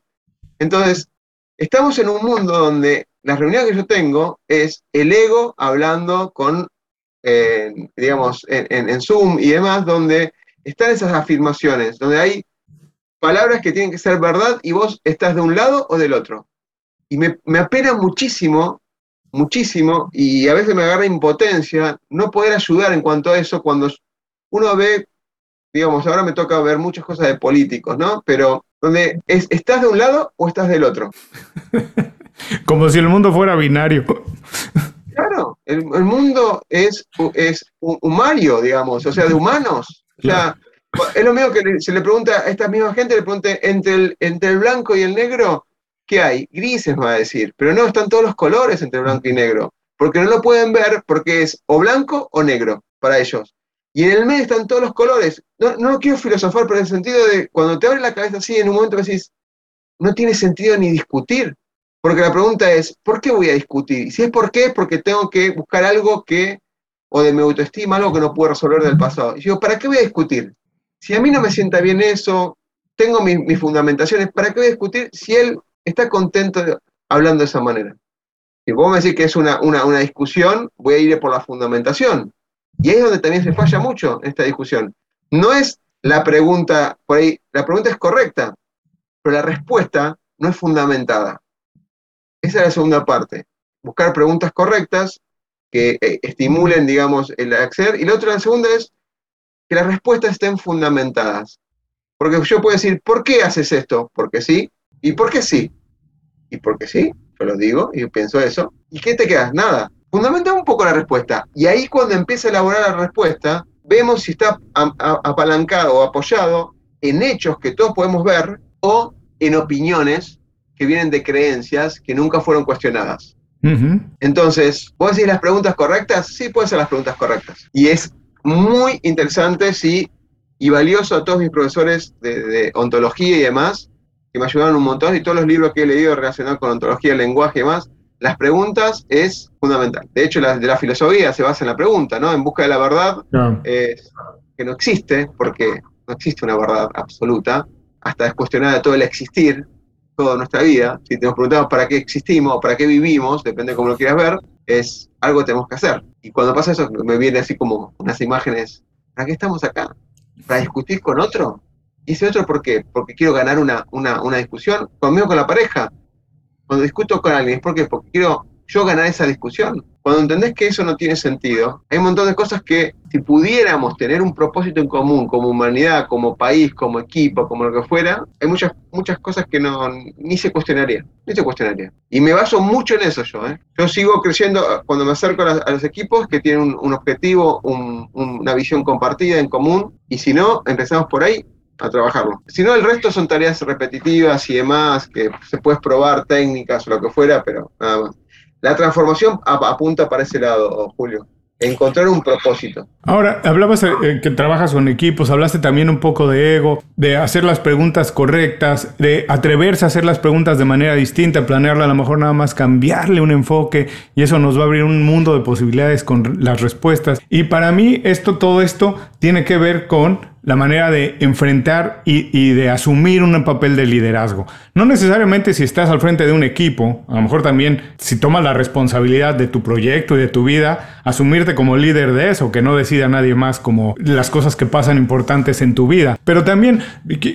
Entonces, estamos en un mundo donde la reunión que yo tengo es el ego hablando con, digamos, en, Zoom y demás, donde están esas afirmaciones, donde hay palabras que tienen que ser verdad y vos estás de un lado o del otro. Y me, me apena muchísimo, muchísimo, y a veces me agarra impotencia no poder ayudar en cuanto a eso cuando uno ve, digamos, ahora me toca ver muchas cosas de políticos, ¿no? Pero donde es, estás de un lado o estás del otro. Como si el mundo fuera binario. Claro, el, mundo es, es humario, digamos, o sea, de humanos. O sea, es lo mismo que se le pregunta a esta misma gente, le pregunte entre el, entre el blanco y el negro, ¿qué hay? Grises, va a decir, pero no, están todos los colores entre blanco y negro, porque no lo pueden ver porque es o blanco o negro para ellos. Y en el medio están todos los colores. No, no quiero filosofar, pero en el sentido de cuando te abre la cabeza así, en un momento decís, no tiene sentido ni discutir. Porque la pregunta es, ¿por qué voy a discutir? Y si es por qué, es porque tengo que buscar algo que, o de mi autoestima, algo que no puedo resolver del pasado. Y digo, ¿para qué voy a discutir? Si a mí no me sienta bien eso, tengo mis, fundamentaciones, ¿para qué voy a discutir si él está contento hablando de esa manera? Si vos me decís que es una, una discusión, voy a ir por la fundamentación. Y ahí es donde también se falla mucho en esta discusión. No es la pregunta, por ahí, la pregunta es correcta, pero la respuesta no es fundamentada. Esa es la segunda parte. Buscar preguntas correctas que eh, estimulen, digamos, el acceder. Y la otra, la segunda es que las respuestas estén fundamentadas. Porque yo puedo decir, ¿por qué haces esto? Porque sí. ¿Y por qué sí? ¿Y por qué sí? Yo lo digo y pienso eso. ¿Y qué te quedas? Nada. Fundamenta un poco la respuesta. Y ahí cuando empieza a elaborar la respuesta, vemos si está apalancado o apoyado en hechos que todos podemos ver o en opiniones que vienen de creencias que nunca fueron cuestionadas. Entonces, ¿vos decís las preguntas correctas? Sí, pueden ser las preguntas correctas. Y es muy interesante, sí, y valioso a todos mis profesores de, ontología y demás, que me ayudaron un montón, y todos los libros que he leído relacionados con ontología, lenguaje y demás, las preguntas es fundamental. De hecho, la, de la filosofía se basa en la pregunta, ¿no? En busca de la verdad, que no existe, porque no existe una verdad absoluta, hasta es cuestionada todo el existir, toda nuestra vida, si nos preguntamos para qué existimos para qué vivimos, depende de cómo lo quieras ver, es algo que tenemos que hacer. Y cuando pasa eso, me viene así como unas imágenes, ¿para qué estamos acá? ¿Para discutir con otro? ¿Y ese otro por qué? Porque quiero ganar una, una, una discusión conmigo, con la pareja. Cuando discuto con alguien, ¿por qué? Porque quiero yo ganar esa discusión. Cuando entendés que eso no tiene sentido, hay un montón de cosas que si pudiéramos tener un propósito en común como humanidad, como país, como equipo, como lo que fuera, hay muchas, muchas cosas que no, ni se cuestionaría, ni se cuestionaría. Y me baso mucho en eso yo. ¿eh? Yo sigo creciendo cuando me acerco a, los equipos que tienen un, objetivo, una visión compartida en común, y si no, empezamos por ahí, a trabajarlo. Si no, el resto son tareas repetitivas y demás, que se puedes probar técnicas o lo que fuera, pero nada más. La transformación apunta para ese lado, Julio. Encontrar un propósito. Ahora, hablabas eh, que trabajas con equipos, hablaste también un poco de ego, de hacer las preguntas correctas, de atreverse a hacer las preguntas de manera distinta, planearla a lo mejor nada más cambiarle un enfoque y eso nos va a abrir un mundo de posibilidades con las respuestas. Y para mí esto, todo esto tiene que ver con la manera de enfrentar y, de asumir un papel de liderazgo. No necesariamente si estás al frente de un equipo, a lo mejor también si tomas la responsabilidad de tu proyecto y de tu vida, asumirte como líder de eso, que no decida nadie más como las cosas que pasan importantes en tu vida. Pero también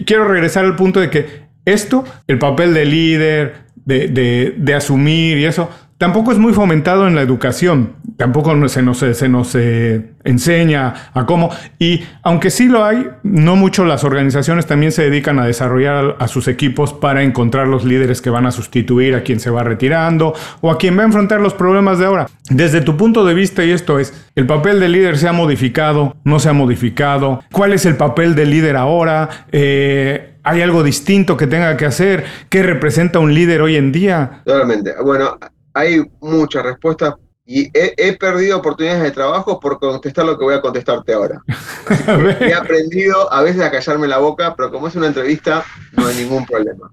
quiero regresar al punto de que esto, el papel de líder, de, de asumir y eso, tampoco es muy fomentado en la educación, tampoco se nos, se nos eh, enseña a cómo, y aunque sí lo hay, no mucho las organizaciones también se dedican a desarrollar a, sus equipos para encontrar los líderes que van a sustituir a quien se va retirando o a quien va a enfrentar los problemas de ahora. Desde tu punto de vista, y esto es, ¿el papel del líder se ha modificado? ¿No se ha modificado? ¿Cuál es el papel del líder ahora? Eh, ¿Hay algo distinto que tenga que hacer? ¿Qué representa un líder hoy en día? Totalmente. Bueno, hay muchas respuestas y he, perdido oportunidades de trabajo por contestar lo que voy a contestarte ahora. he aprendido a veces a callarme la boca, pero como es una entrevista, no hay ningún problema.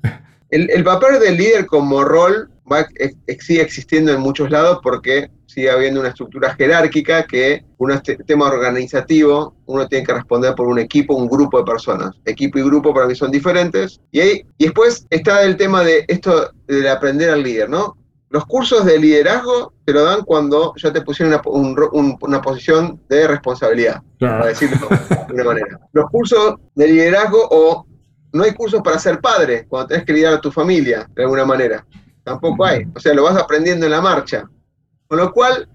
El, papel del líder como rol va, sigue existiendo en muchos lados porque sigue habiendo una estructura jerárquica que un tema organizativo, uno tiene que responder por un equipo, un grupo de personas. Equipo y grupo para mí son diferentes. Y, y después está el tema de esto de aprender al líder, ¿no? Los cursos de liderazgo te lo dan cuando ya te pusieron una, posición de responsabilidad, para decirlo de una manera. Los cursos de liderazgo o no hay cursos para ser padre cuando tenés que liderar a tu familia, de alguna manera. Tampoco hay. O sea, lo vas aprendiendo en la marcha. Con lo cual,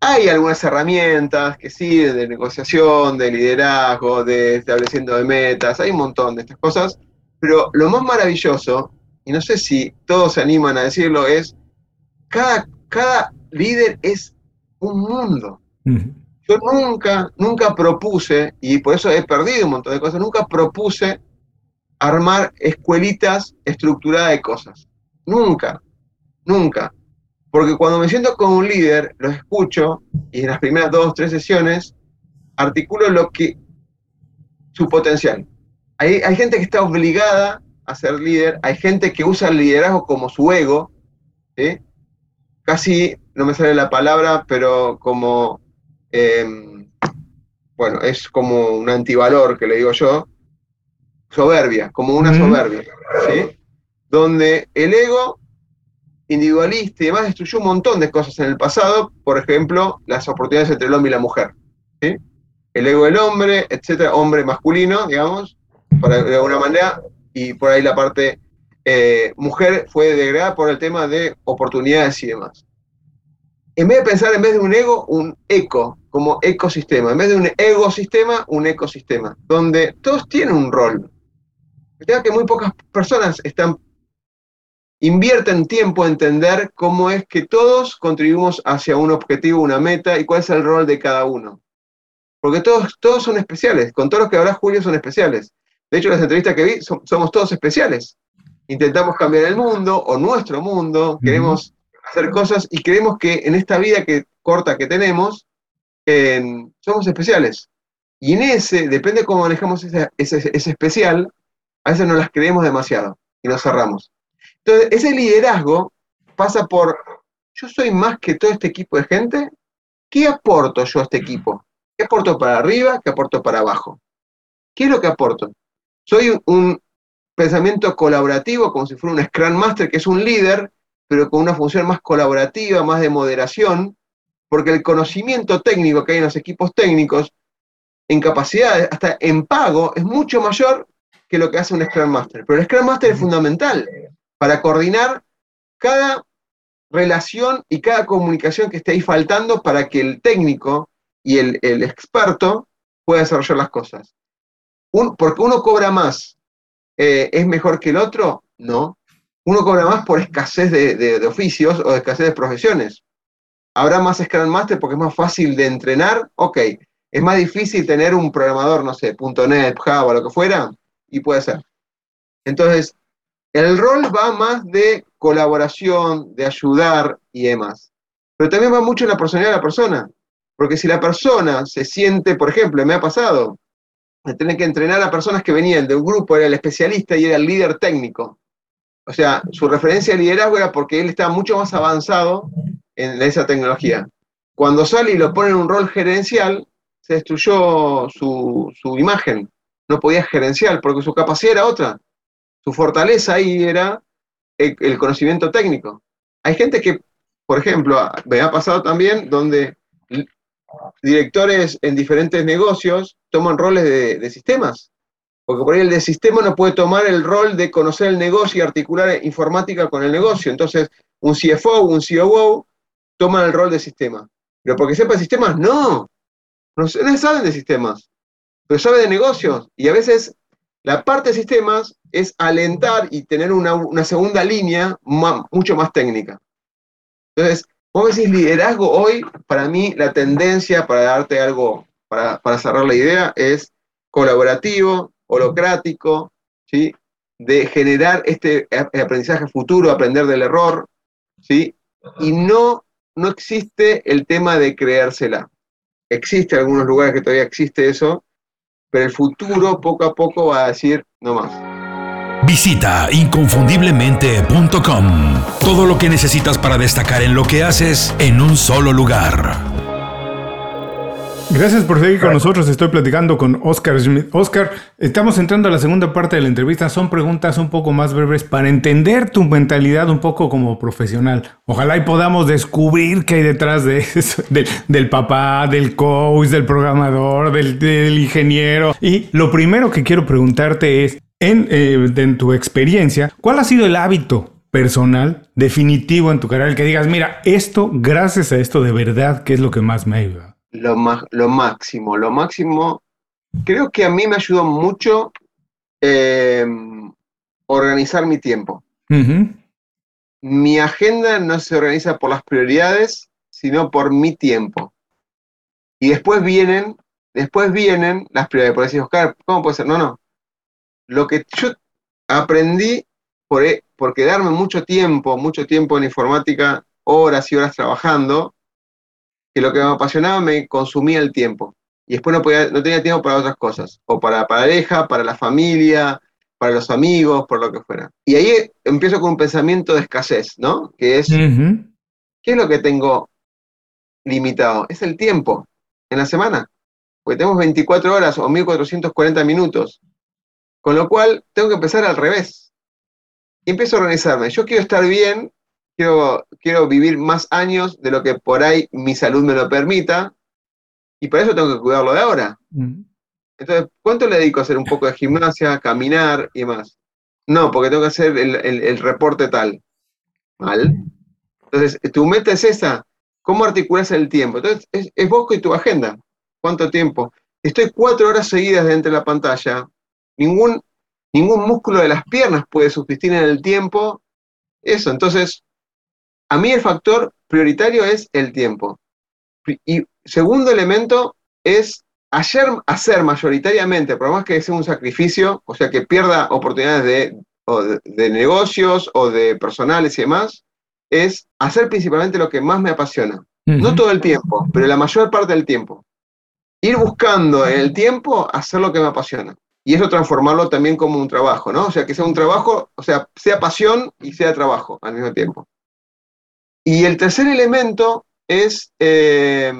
hay algunas herramientas que sí, de negociación, de liderazgo, de estableciendo de metas, hay un montón de estas cosas, pero lo más maravilloso, y no sé si todos se animan a decirlo, es cada, cada líder es un mundo. Yo nunca, nunca propuse, y por eso he perdido un montón de cosas, nunca propuse armar escuelitas estructuradas de cosas. Nunca, nunca. Porque cuando me siento con un líder, lo escucho y en las primeras dos, tres sesiones articulo lo que, su potencial. Hay, hay gente que está obligada a ser líder, hay gente que usa el liderazgo como su ego, casi, no me sale la palabra, pero como, em, bueno, es como un antivalor que le digo yo, soberbia, como una soberbia, ¿sí? Donde el ego individualista y demás destruyó un montón de cosas en el pasado, por ejemplo, las oportunidades entre el hombre y la mujer, ¿sí? El ego del hombre, etcétera, hombre masculino, digamos, de alguna manera, y por ahí la parte eh, mujer fue degradada por el tema de oportunidades y demás. En vez de pensar en vez de un ego, un eco, como ecosistema. En vez de un ecosistema, un ecosistema, donde todos tienen un rol. Fíjate que muy pocas personas están invierten tiempo a entender cómo es que todos contribuimos hacia un objetivo, una meta y cuál es el rol de cada uno. Porque todos, todos son especiales. Con todos los que hablas, Julio, son especiales. De hecho, las entrevistas que vi, somos todos especiales. Intentamos cambiar el mundo o nuestro mundo, queremos hacer cosas y creemos que en esta vida que, corta que tenemos, somos especiales. Y en ese, depende de cómo manejamos ese, ese, ese especial, a veces no las creemos demasiado y nos cerramos. Entonces, ese liderazgo pasa por, yo soy más que todo este equipo de gente, ¿qué aporto yo a este equipo? ¿Qué aporto para arriba? ¿Qué aporto para abajo? ¿Qué es lo que aporto? Soy un pensamiento colaborativo, como si fuera un Scrum Master, que es un líder, pero con una función más colaborativa, más de moderación, porque el conocimiento técnico que hay en los equipos técnicos, en capacidades, hasta en pago, es mucho mayor que lo que hace un Scrum Master. Pero el Scrum Master es fundamental para coordinar cada relación y cada comunicación que esté ahí faltando para que el técnico y el, experto pueda desarrollar las cosas. porque uno cobra más, eh, ¿es mejor que el otro? No. Uno cobra más por escasez de, de, oficios o escasez de profesiones. ¿Habrá más Scrum Master porque es más fácil de entrenar? Ok. ¿Es más difícil tener un programador, no sé, .NET, Java, lo que fuera? Y puede ser. Entonces, el rol va más de colaboración, de ayudar y demás. Pero también va mucho en la personalidad de la persona. Porque si la persona se siente, por ejemplo, me ha pasado, de tener que entrenar a personas que venían de un grupo, era el especialista y era el líder técnico. O sea, su referencia de liderazgo era porque él estaba mucho más avanzado en esa tecnología. Cuando sale y lo pone en un rol gerencial, se destruyó su, su imagen. No podía gerencial porque su capacidad era otra. Su fortaleza ahí era el, conocimiento técnico. Hay gente que, por ejemplo, me ha pasado también donde directores en diferentes negocios toman roles de, sistemas. Porque por ahí el de sistema no puede tomar el rol de conocer el negocio y articular informática con el negocio. Entonces, un CFO, un COO toman el rol de sistema. Pero porque sepa sistemas, no. No, no saben de sistemas, pero saben de negocios. Y a veces la parte de sistemas es alentar y tener una, segunda línea mucho más técnica. Entonces, vos decís liderazgo hoy, para mí la tendencia, para darte algo, para, cerrar la idea, es colaborativo, holocrático, ¿sí? de generar este aprendizaje futuro, aprender del error, ¿sí? y no, no existe el tema de creérsela. Existe en algunos lugares que todavía existe eso, pero el futuro poco a poco va a decir no más. Visita inconfundiblemente.com. Todo lo que necesitas para destacar en lo que haces en un solo lugar. Gracias por seguir con nosotros. Estoy platicando con Oscar Smith. Oscar, estamos entrando a la segunda parte de la entrevista. Son preguntas un poco más breves para entender tu mentalidad un poco como profesional. Ojalá y podamos descubrir qué hay detrás de eso, del, papá, del coach, del programador, del, ingeniero. Y lo primero que quiero preguntarte es, en, eh, en tu experiencia, ¿cuál ha sido el hábito personal definitivo en tu carrera? El que digas, mira, esto, gracias a esto de verdad, ¿qué es lo que más me ayuda? lo, lo máximo. Lo máximo, creo que a mí me ayudó mucho em, organizar mi tiempo. Mi agenda no se organiza por las prioridades, sino por mi tiempo. Y después vienen, después vienen las prioridades. Por decir, Oscar, ¿cómo puede ser? No, no. Lo que yo aprendí por, e, por quedarme mucho tiempo, mucho tiempo en informática, horas y horas trabajando, que lo que me apasionaba me consumía el tiempo. Y después no, podía, no tenía tiempo para otras cosas, o para la pareja, para la familia, para los amigos, por lo que fuera. Y ahí empiezo con un pensamiento de escasez, ¿no? Que es, ¿qué es lo que tengo limitado? Es el tiempo en la semana. Porque tenemos 24 horas o 1440 minutos. Con lo cual, tengo que empezar al revés. Y empiezo a organizarme. Yo quiero estar bien quiero, vivir más años de lo que por ahí mi salud me lo permita, y para eso tengo que cuidarlo de ahora. Mm. Entonces, ¿cuánto le dedico a hacer un poco de gimnasia, caminar y más? No, porque tengo que hacer el, reporte tal. Mal. Entonces, tu meta es esa. ¿Cómo articulas el tiempo? Entonces, es, es vos y tu agenda. ¿Cuánto tiempo? Estoy cuatro horas seguidas dentro de la pantalla. Ningún, ningún músculo de las piernas puede subsistir en el tiempo. Eso, entonces, a mí el factor prioritario es el tiempo. Y segundo elemento es hacer, hacer mayoritariamente, por más que sea un sacrificio, o sea, que pierda oportunidades de, negocios o de personales y demás, es hacer principalmente lo que más me apasiona. No todo el tiempo, pero la mayor parte del tiempo. Ir buscando en el tiempo hacer lo que me apasiona. Y eso transformarlo también como un trabajo, ¿no? O sea, que sea un trabajo, o sea, sea pasión y sea trabajo al mismo tiempo. Y el tercer elemento es eh,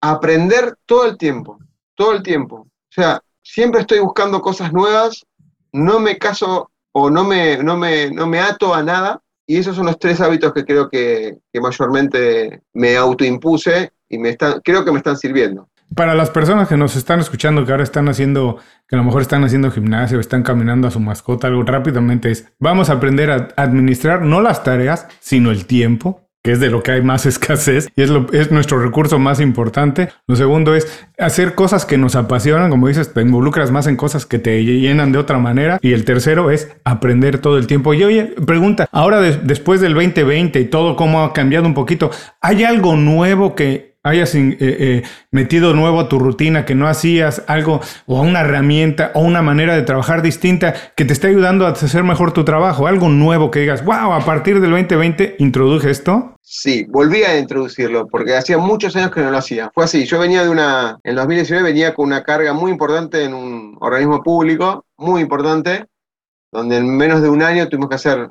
aprender todo el tiempo, todo el tiempo. O sea, siempre estoy buscando cosas nuevas, no me caso o no me, no me, no me ato a nada, y esos son los tres hábitos que creo que, mayormente me autoimpuse y me están, creo que me están sirviendo. Para las personas que nos están escuchando, que ahora están haciendo, que a lo mejor están haciendo gimnasio, están caminando a su mascota, algo rápidamente es, vamos a aprender a administrar no las tareas, sino el tiempo que es de lo que hay más escasez y es, nuestro recurso más importante. Lo segundo es hacer cosas que nos apasionan, como dices, te involucras más en cosas que te llenan de otra manera. Y el tercero es aprender todo el tiempo. Y oye, pregunta, ahora después del 2020 y todo cómo ha cambiado un poquito, ¿hay algo nuevo que hayas eh, eh, metido nuevo a tu rutina, que no hacías algo o una herramienta o una manera de trabajar distinta que te esté ayudando a hacer mejor tu trabajo, algo nuevo que digas, wow, a partir del 2020 introduje esto. Sí, volví a introducirlo porque hacía muchos años que no lo hacía. Fue así, yo venía de una, en 2019 venía con una carga muy importante en un organismo público, muy importante, donde en menos de un año tuvimos que hacer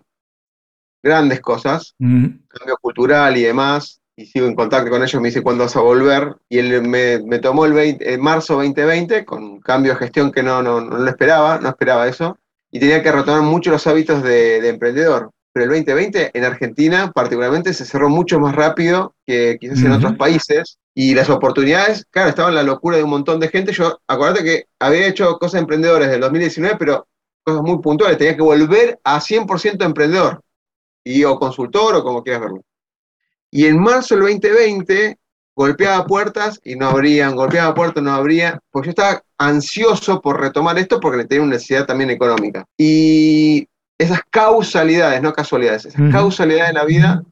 grandes cosas, cambio cultural y demás, y sigo en contacto con ellos, me dice cuándo vas a volver, y él me, tomó el 20, marzo 2020 con cambio de gestión que no, no, no, lo esperaba, no esperaba eso, y tenía que retomar mucho los hábitos de, emprendedor. Pero el 2020 en Argentina particularmente se cerró mucho más rápido que quizás en otros países, y las oportunidades, claro, estaban en la locura de un montón de gente. Yo, acuérdate que había hecho cosas emprendedores del 2019, pero cosas muy puntuales, tenía que volver a 100% emprendedor, y o consultor o como quieras verlo. Y en marzo del 2020 golpeaba puertas y no abrían, golpeaba puertas, no abría, porque yo estaba ansioso por retomar esto porque tenía una necesidad también económica. Y esas causalidades, no casualidades, esas causalidades en la vida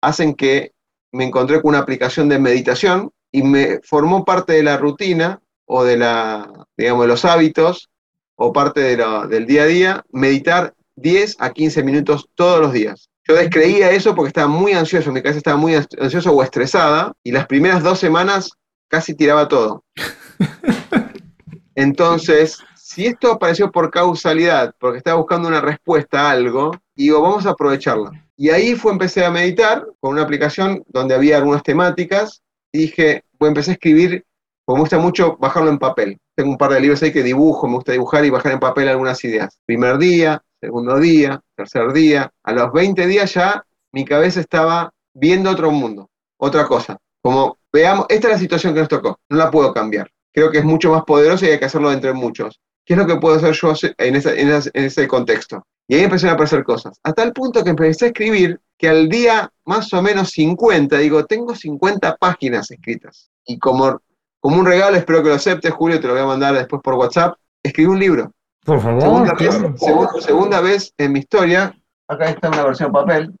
hacen que me encontré con una aplicación de meditación y me formó parte de la rutina o de la, digamos, de los hábitos o parte del día a día, meditar 10 a 15 minutos todos los días. Yo descreía eso porque estaba muy ansioso, mi cabeza estaba muy ansiosa o estresada, y las primeras dos semanas casi tiraba todo. Entonces, si esto apareció por causalidad, porque estaba buscando una respuesta a algo, digo, vamos a aprovecharla. Y ahí fue, empecé a meditar con una aplicación donde había algunas temáticas, y dije, pues empecé a escribir, porque me gusta mucho bajarlo en papel. Tengo un par de libros ahí que dibujo, me gusta dibujar y bajar en papel algunas ideas. Primer día, segundo día, tercer día, a los 20 días ya mi cabeza estaba viendo otro mundo, otra cosa. Como veamos, esta es la situación que nos tocó, no la puedo cambiar. Creo que es mucho más poderoso y hay que hacerlo entre muchos. ¿Qué es lo que puedo hacer yo en, en ese contexto? Y ahí empezaron a aparecer cosas. Hasta el punto que empecé a escribir que al día más o menos 50, digo, tengo 50 páginas escritas. Y como, como un regalo, espero que lo aceptes, Julio, te lo voy a mandar después por WhatsApp, escribí un libro. Por favor. Segunda, vez, en mi historia, acá está una versión papel,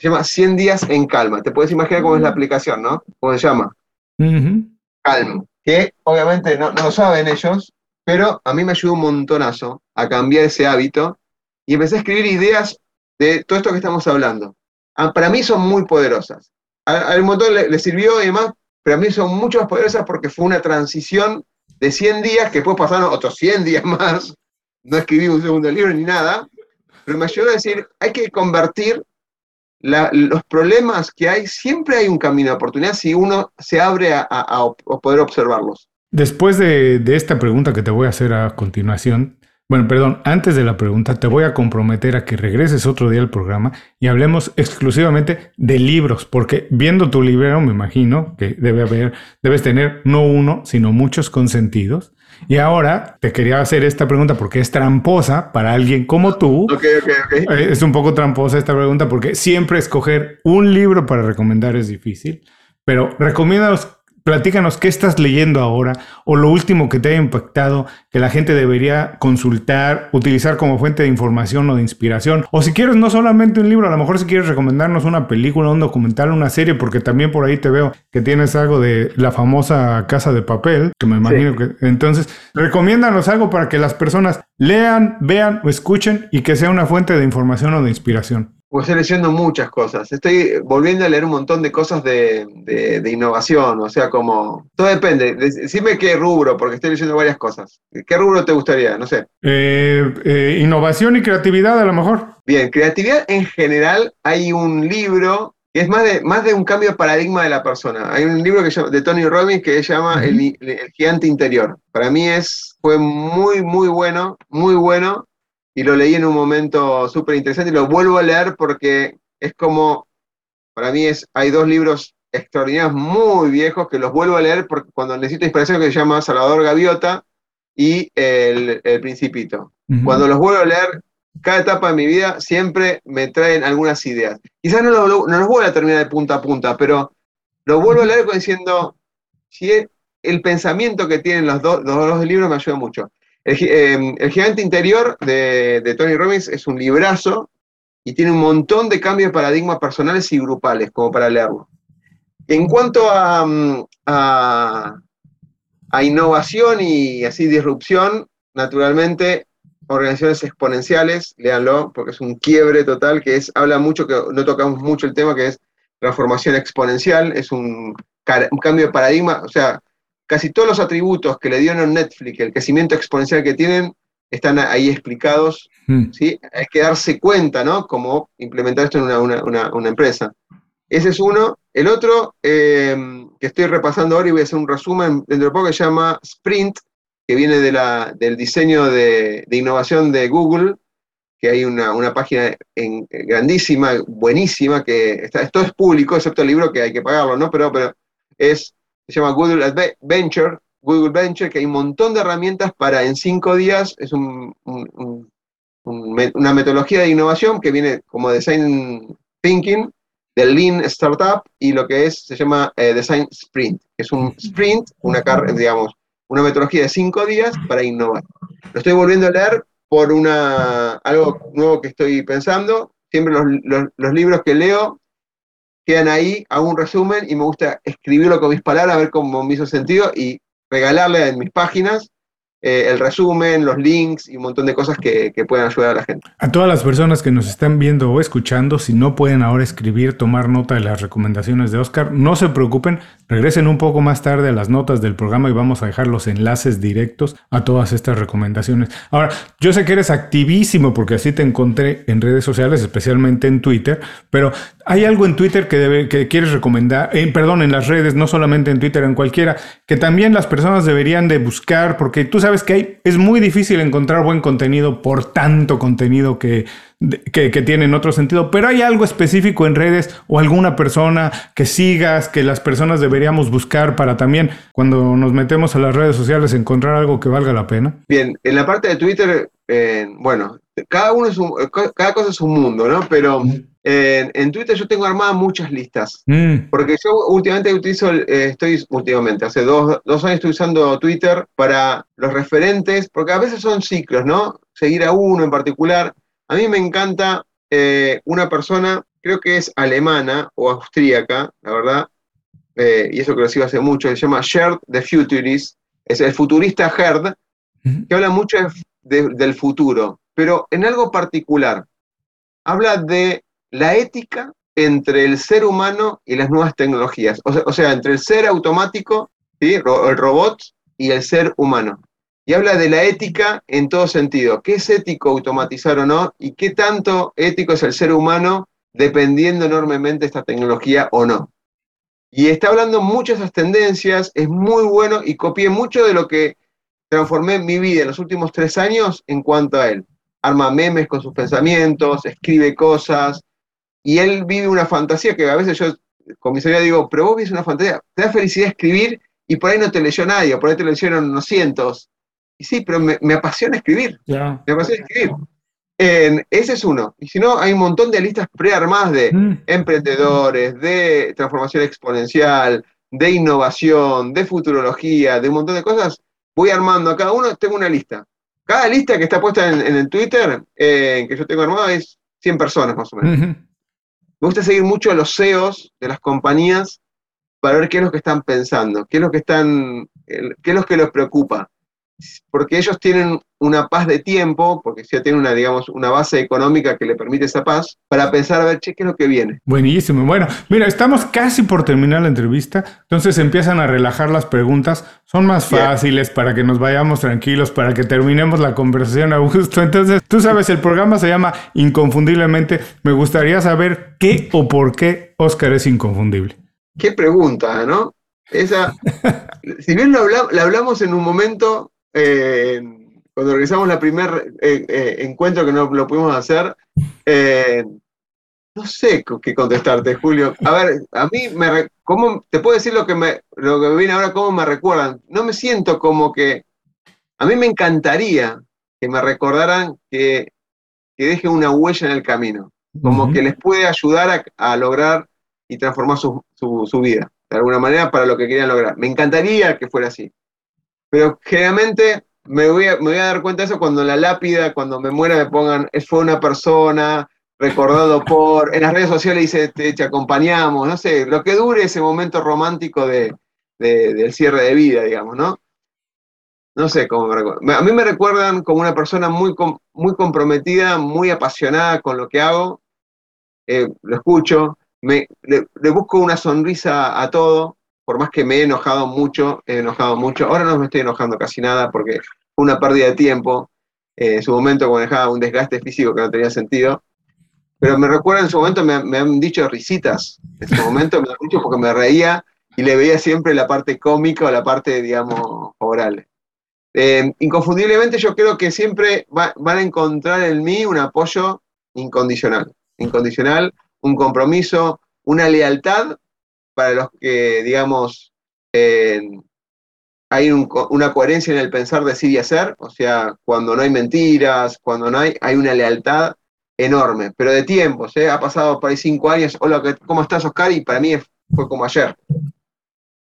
se llama 100 días en calma. Te puedes imaginar cómo es la aplicación, ¿no? ¿Cómo se llama? Calma. Que obviamente no, no lo saben ellos, pero a mí me ayudó un montonazo a cambiar ese hábito y empecé a escribir ideas de todo esto que estamos hablando. Ah, para mí son muy poderosas. A, un montón le, sirvió y demás, pero a mí son mucho más poderosas porque fue una transición de 100 días que después pasaron otros 100 días más no escribí un segundo libro ni nada, pero me ayudó a decir, hay que convertir los problemas que hay, siempre hay un camino de oportunidad si uno se abre a, poder observarlos. Después de, de, esta pregunta que te voy a hacer a continuación, bueno, perdón, antes de la pregunta, te voy a comprometer a que regreses otro día al programa y hablemos exclusivamente de libros, porque viendo tu libro me imagino que debe haber, debes tener no uno, sino muchos consentidos. Y ahora te quería hacer esta pregunta porque es tramposa para alguien como tú. Ok, ok, ok. Eh, es un poco tramposa esta pregunta porque siempre escoger un libro para recomendar es difícil. Pero recomiéndanos Platícanos qué estás leyendo ahora o lo último que te haya impactado que la gente debería consultar, utilizar como fuente de información o de inspiración. O si quieres no solamente un libro, a lo mejor si quieres recomendarnos una película, un documental, una serie, porque también por ahí te veo que tienes algo de la famosa Casa de Papel, que me imagino que... Entonces, recomiéndanos algo para que las personas lean, vean o escuchen y que sea una fuente de información o de inspiración. Pues estoy leyendo muchas cosas. Estoy volviendo a leer un montón de cosas de, innovación, o sea, como... Todo depende. Decime qué rubro, porque estoy leyendo varias cosas. ¿Qué rubro te gustaría? No sé. Eh, eh, innovación y creatividad, a lo mejor. Bien, creatividad en general. Hay un libro que es más de, más de un cambio de paradigma de la persona. Hay un libro que de Tony Robbins que se llama el, el, Gigante Interior. Para mí es, fue muy, muy bueno, muy bueno y lo leí en un momento súper interesante y lo vuelvo a leer porque es como, para mí es, hay dos libros extraordinarios muy viejos que los vuelvo a leer porque cuando necesito inspiración que se llama Salvador Gaviota y El, Principito. Cuando los vuelvo a leer, cada etapa de mi vida siempre me traen algunas ideas. Quizás no, lo, no los vuelvo a terminar de punta a punta, pero lo vuelvo a leer diciendo, si el, pensamiento que tienen los, dos los dos libros me ayuda mucho. Em, el, gigante interior de, Tony Robbins es un librazo y tiene un montón de cambios de paradigmas personales y grupales, como para leerlo. En cuanto a, mm, a, innovación y así disrupción, naturalmente, organizaciones exponenciales, léanlo, porque es un quiebre total, que es, habla mucho, que no tocamos mucho el tema, que es transformación exponencial, es un cambio de paradigma, o sea, casi todos los atributos que le dieron Netflix, el crecimiento exponencial que tienen, están ahí explicados. Hmm. ¿sí? Hay que darse cuenta, ¿no? Cómo implementar esto en una, empresa. Ese es uno. El otro, eh, que estoy repasando ahora y voy a hacer un resumen dentro de poco, que se llama Sprint, que viene de la, del diseño de, innovación de Google, que hay una, página grandísima, buenísima, que está, esto es público, excepto el libro que hay que pagarlo, ¿no? Pero, pero es se llama Google Venture, Google Venture, que hay un montón de herramientas para en cinco días, es una metodología de innovación que viene como Design Thinking, del Lean Startup, y lo que es, se llama eh, Design Sprint, que es un sprint, una, digamos, una metodología de cinco días para innovar. Lo estoy volviendo a leer por una, algo nuevo que estoy pensando. Siempre los libros que leo quedan ahí, hago un resumen y me gusta escribirlo con mis palabras, a ver cómo me hizo sentido y regalarle en mis páginas eh, el resumen, los links y un montón de cosas que, que puedan ayudar a la gente. A todas las personas que nos están viendo o escuchando, si no pueden ahora escribir, tomar nota de las recomendaciones de Oscar, no se preocupen, regresen un poco más tarde a las notas del programa y vamos a dejar los enlaces directos a todas estas recomendaciones. Ahora, yo sé que eres activísimo porque así te encontré en redes sociales, especialmente en Twitter, pero hay algo en Twitter que, debe, que quieres recomendar, eh, perdón, en las redes, no solamente en Twitter, en cualquiera, que también las personas deberían de buscar, porque tú sabes que es muy difícil encontrar buen contenido por tanto contenido que, que, tiene en otro sentido, pero hay algo específico en redes o alguna persona que sigas, que las personas deberíamos buscar para también, cuando nos metemos a las redes sociales, encontrar algo que valga la pena. Bien, en la parte de Twitter, eh, bueno, cada uno es un, cada cosa es un mundo, ¿no? Pero en, Twitter yo tengo armadas muchas listas. Mm. Porque yo últimamente utilizo, eh, estoy últimamente, hace dos, dos, años estoy usando Twitter para los referentes, porque a veces son ciclos, ¿no? Seguir a uno en particular. A mí me encanta eh, una persona, creo que es alemana o austríaca, la verdad, eh, y eso que lo sigo hace mucho, se llama Shared the Futurist, es el futurista Herd, que habla mucho del futuro, pero en algo particular. Habla de la ética entre el ser humano y las nuevas tecnologías. O sea, entre el ser automático, el robot, y el ser humano. Y habla de la ética en todo sentido. ¿Qué es ético automatizar o no? ¿Y qué tanto ético es el ser humano dependiendo enormemente de esta tecnología o no? Y está hablando muchas de esas tendencias, es muy bueno y copié mucho de lo que transformé mi vida en los últimos tres años en cuanto a él. Arma memes con sus pensamientos, escribe cosas, y él vive una fantasía que a veces yo, comisaría, digo, pero vos vives una fantasía, te da felicidad escribir y por ahí no te leyó nadie, por ahí te leyeron unos cientos. Y sí, pero me, apasiona escribir. Me apasiona escribir. ese es uno. Y si no, hay un montón de listas prearmadas de mm. emprendedores, de transformación exponencial, de innovación, de futurología, de un montón de cosas. Voy armando a cada uno, tengo una lista. Cada lista que está puesta en, el Twitter, eh, que yo tengo armada, es 100 personas más o menos. Me gusta seguir mucho a los CEOs de las compañías para ver qué es lo que están pensando, qué es lo que están, qué es lo que los preocupa. Porque ellos tienen una paz de tiempo, porque ya tienen una, digamos, una base económica que le permite esa paz, para pensar a ver, che, qué es lo que viene. Buenísimo. Bueno, mira, estamos casi por terminar la entrevista, entonces empiezan a relajar las preguntas, son más fáciles para que nos vayamos tranquilos, para que terminemos la conversación a gusto. Entonces, tú sabes, el programa se llama Inconfundiblemente. Me gustaría saber qué o por qué Oscar es inconfundible. Qué pregunta, ¿no? Esa, si bien lo hablamos en un momento eh, cuando organizamos la primer eh, eh, encuentro que no lo pudimos hacer, no sé qué contestarte, Julio. A ver, a mí me ¿cómo, te puedo decir lo que me lo que viene ahora, cómo me recuerdan. No me siento como que a mí me encantaría que me recordaran que, que deje una huella en el camino, como que les puede ayudar a, lograr y transformar su, su, vida, de alguna manera, para lo que querían lograr. Me encantaría que fuera así. Pero generalmente me voy, a, me voy a dar cuenta de eso cuando en la lápida, cuando me muera, me pongan, fue una persona, recordado por, en las redes sociales dice, te, acompañamos, no sé, lo que dure ese momento romántico de, del cierre de vida, digamos, ¿no? No sé cómo me recuerdan. A mí me recuerdan como una persona muy, muy comprometida, muy apasionada con lo que hago. Eh, lo escucho, me, le, busco una sonrisa a todo, por más que me he enojado mucho, he enojado mucho, ahora no me estoy enojando casi nada porque fue una pérdida de tiempo, eh, en su momento cuando dejaba un desgaste físico que no tenía sentido, pero me recuerda en su momento, me, han dicho risitas, en su momento me han dicho porque me reía y le veía siempre la parte cómica o la parte, digamos, oral. Eh, inconfundiblemente yo creo que siempre van a encontrar en mí un apoyo incondicional, incondicional, un compromiso, una lealtad para los que, digamos, hay una coherencia en el pensar, decir y hacer, o sea, cuando no hay mentiras, cuando no hay, hay una lealtad enorme, pero de tiempo, ¿eh? ha pasado por ahí cinco años, hola, ¿cómo estás Oscar? Y para mí fue como ayer.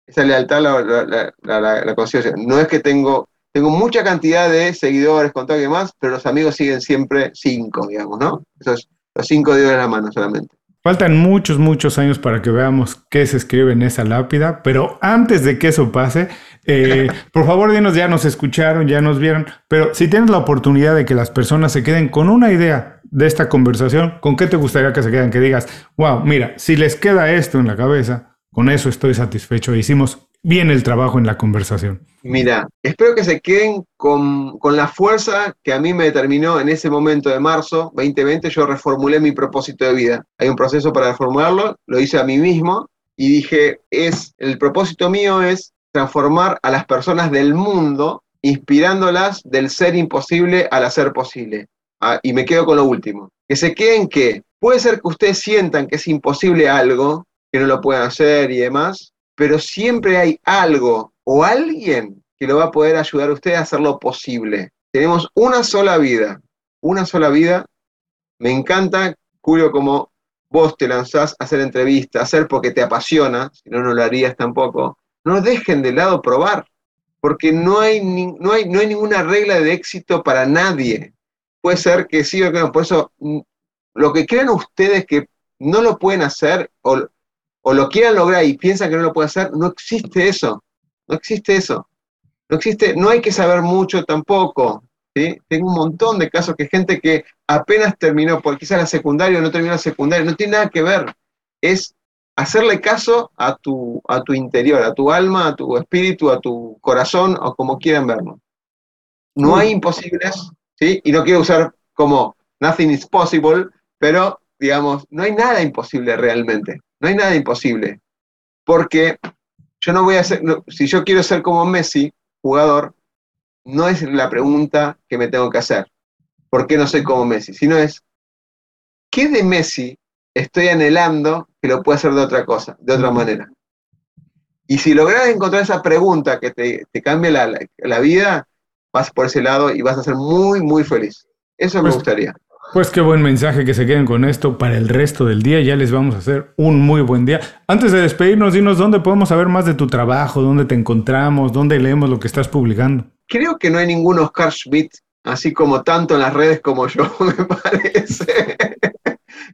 Esa lealtad la, la, la No es que tengo, tengo mucha cantidad de seguidores, contactos y demás, pero los amigos siguen siempre cinco, digamos, ¿no? Esos, los cinco dedos de la mano solamente. Faltan muchos, muchos años para que veamos qué se escribe en esa lápida, pero antes de que eso pase, Eh, por favor, dinos, ya nos escucharon, ya nos vieron, pero si tienes la oportunidad de que las personas se queden con una idea de esta conversación, ¿con qué te gustaría que se queden? Que digas, wow, mira, si les queda esto en la cabeza, con eso estoy satisfecho. Hicimos bien el trabajo en la conversación. Mira, espero que se queden con, con, la fuerza que a mí me determinó en ese momento de marzo 2020. Yo reformulé mi propósito de vida. Hay un proceso para reformularlo, lo hice a mí mismo y dije, es, el propósito mío es transformar a las personas del mundo, inspirándolas del ser imposible al hacer posible. Ah, y me quedo con lo último. Que se queden que puede ser que ustedes sientan que es imposible algo, que no lo puedan hacer y demás, pero siempre hay algo o alguien que lo va a poder ayudar a ustedes a hacerlo posible. Tenemos una sola vida, una sola vida. Me encanta, Julio, como vos te lanzás a hacer entrevistas, hacer porque te apasiona, si no, no lo harías tampoco. No dejen de lado probar, porque no hay, no hay, no hay ninguna regla de éxito para nadie. Puede ser que sí o que no. Por eso, mm, lo que crean ustedes que no lo pueden hacer o, o lo quieran lograr y piensan que no lo pueden hacer, no existe eso. No existe eso. No existe, no hay que saber mucho tampoco. Tengo un montón de casos que gente que apenas terminó, porque quizás la secundaria o no terminó la secundaria, no tiene nada que ver. Es hacerle caso a tu, a tu interior, a tu alma, a tu espíritu, a tu corazón o como quieran verlo. No hay imposibles, ¿sí? Y no quiero usar como nothing is possible, pero digamos, no hay nada imposible realmente. No hay nada imposible. Porque yo no voy a ser, si yo quiero ser como Messi, jugador, no es la pregunta que me tengo que hacer. ¿Por qué no soy como Messi? Sino es, ¿qué de Messi estoy anhelando que lo pueda hacer de otra cosa, de otra manera? Y si logras encontrar esa pregunta que te, te cambie la, vida, vas por ese lado y vas a ser muy, muy feliz. Eso me pues, gustaría. Pues qué buen mensaje que se queden con esto para el resto del día. Ya les vamos a hacer un muy buen día. Antes de despedirnos, dinos dónde podemos saber más de tu trabajo, dónde te encontramos, dónde leemos lo que estás publicando creo que no hay ningún Oscar Schmidt, así como tanto en las redes como yo, me parece.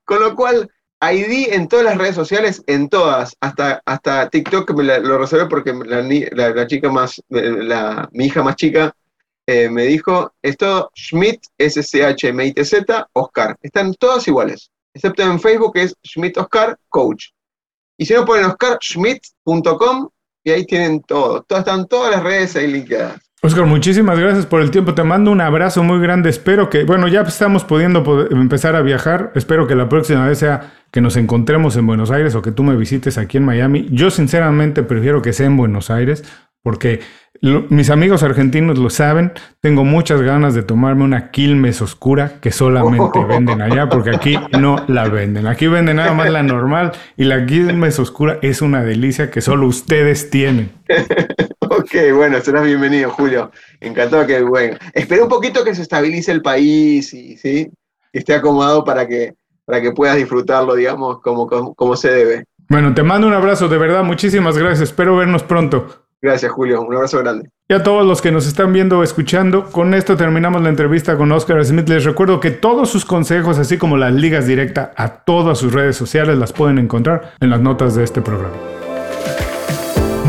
Con lo cual, ID en todas las redes sociales, en todas, hasta, hasta TikTok me lo reservé porque la, chica más, la, mi hija más chica eh, me dijo, esto Schmidt, S-C-H-M-I-T-Z, Oscar. Están todas iguales, excepto en Facebook que es Schmidt Oscar Coach. Y si no ponen oscarschmidt.com y ahí tienen todo. están todas las redes ahí linkeadas. Oscar, muchísimas gracias por el tiempo. Te mando un abrazo muy grande. Espero que, bueno, ya estamos pudiendo empezar a viajar. Espero que la próxima vez sea que nos encontremos en Buenos Aires o que tú me visites aquí en Miami. Yo sinceramente prefiero que sea en Buenos Aires porque mis amigos argentinos lo saben, tengo muchas ganas de tomarme una Quilmes oscura que solamente venden allá, porque aquí no la venden. Aquí venden nada más la normal y la Quilmes oscura es una delicia que solo ustedes tienen. ok, bueno, serás bienvenido, Julio. Encantado que, bueno, espera un poquito que se estabilice el país y, ¿sí? esté acomodado para que, para que puedas disfrutarlo, digamos, como, como se debe. Bueno, te mando un abrazo, de verdad, muchísimas gracias. Espero vernos pronto. Gracias, Julio. Un abrazo grande. Y a todos los que nos están viendo o escuchando, con esto terminamos la entrevista con Oscar Smith. Les recuerdo que todos sus consejos, así como las ligas directas a todas sus redes sociales, las pueden encontrar en las notas de este programa.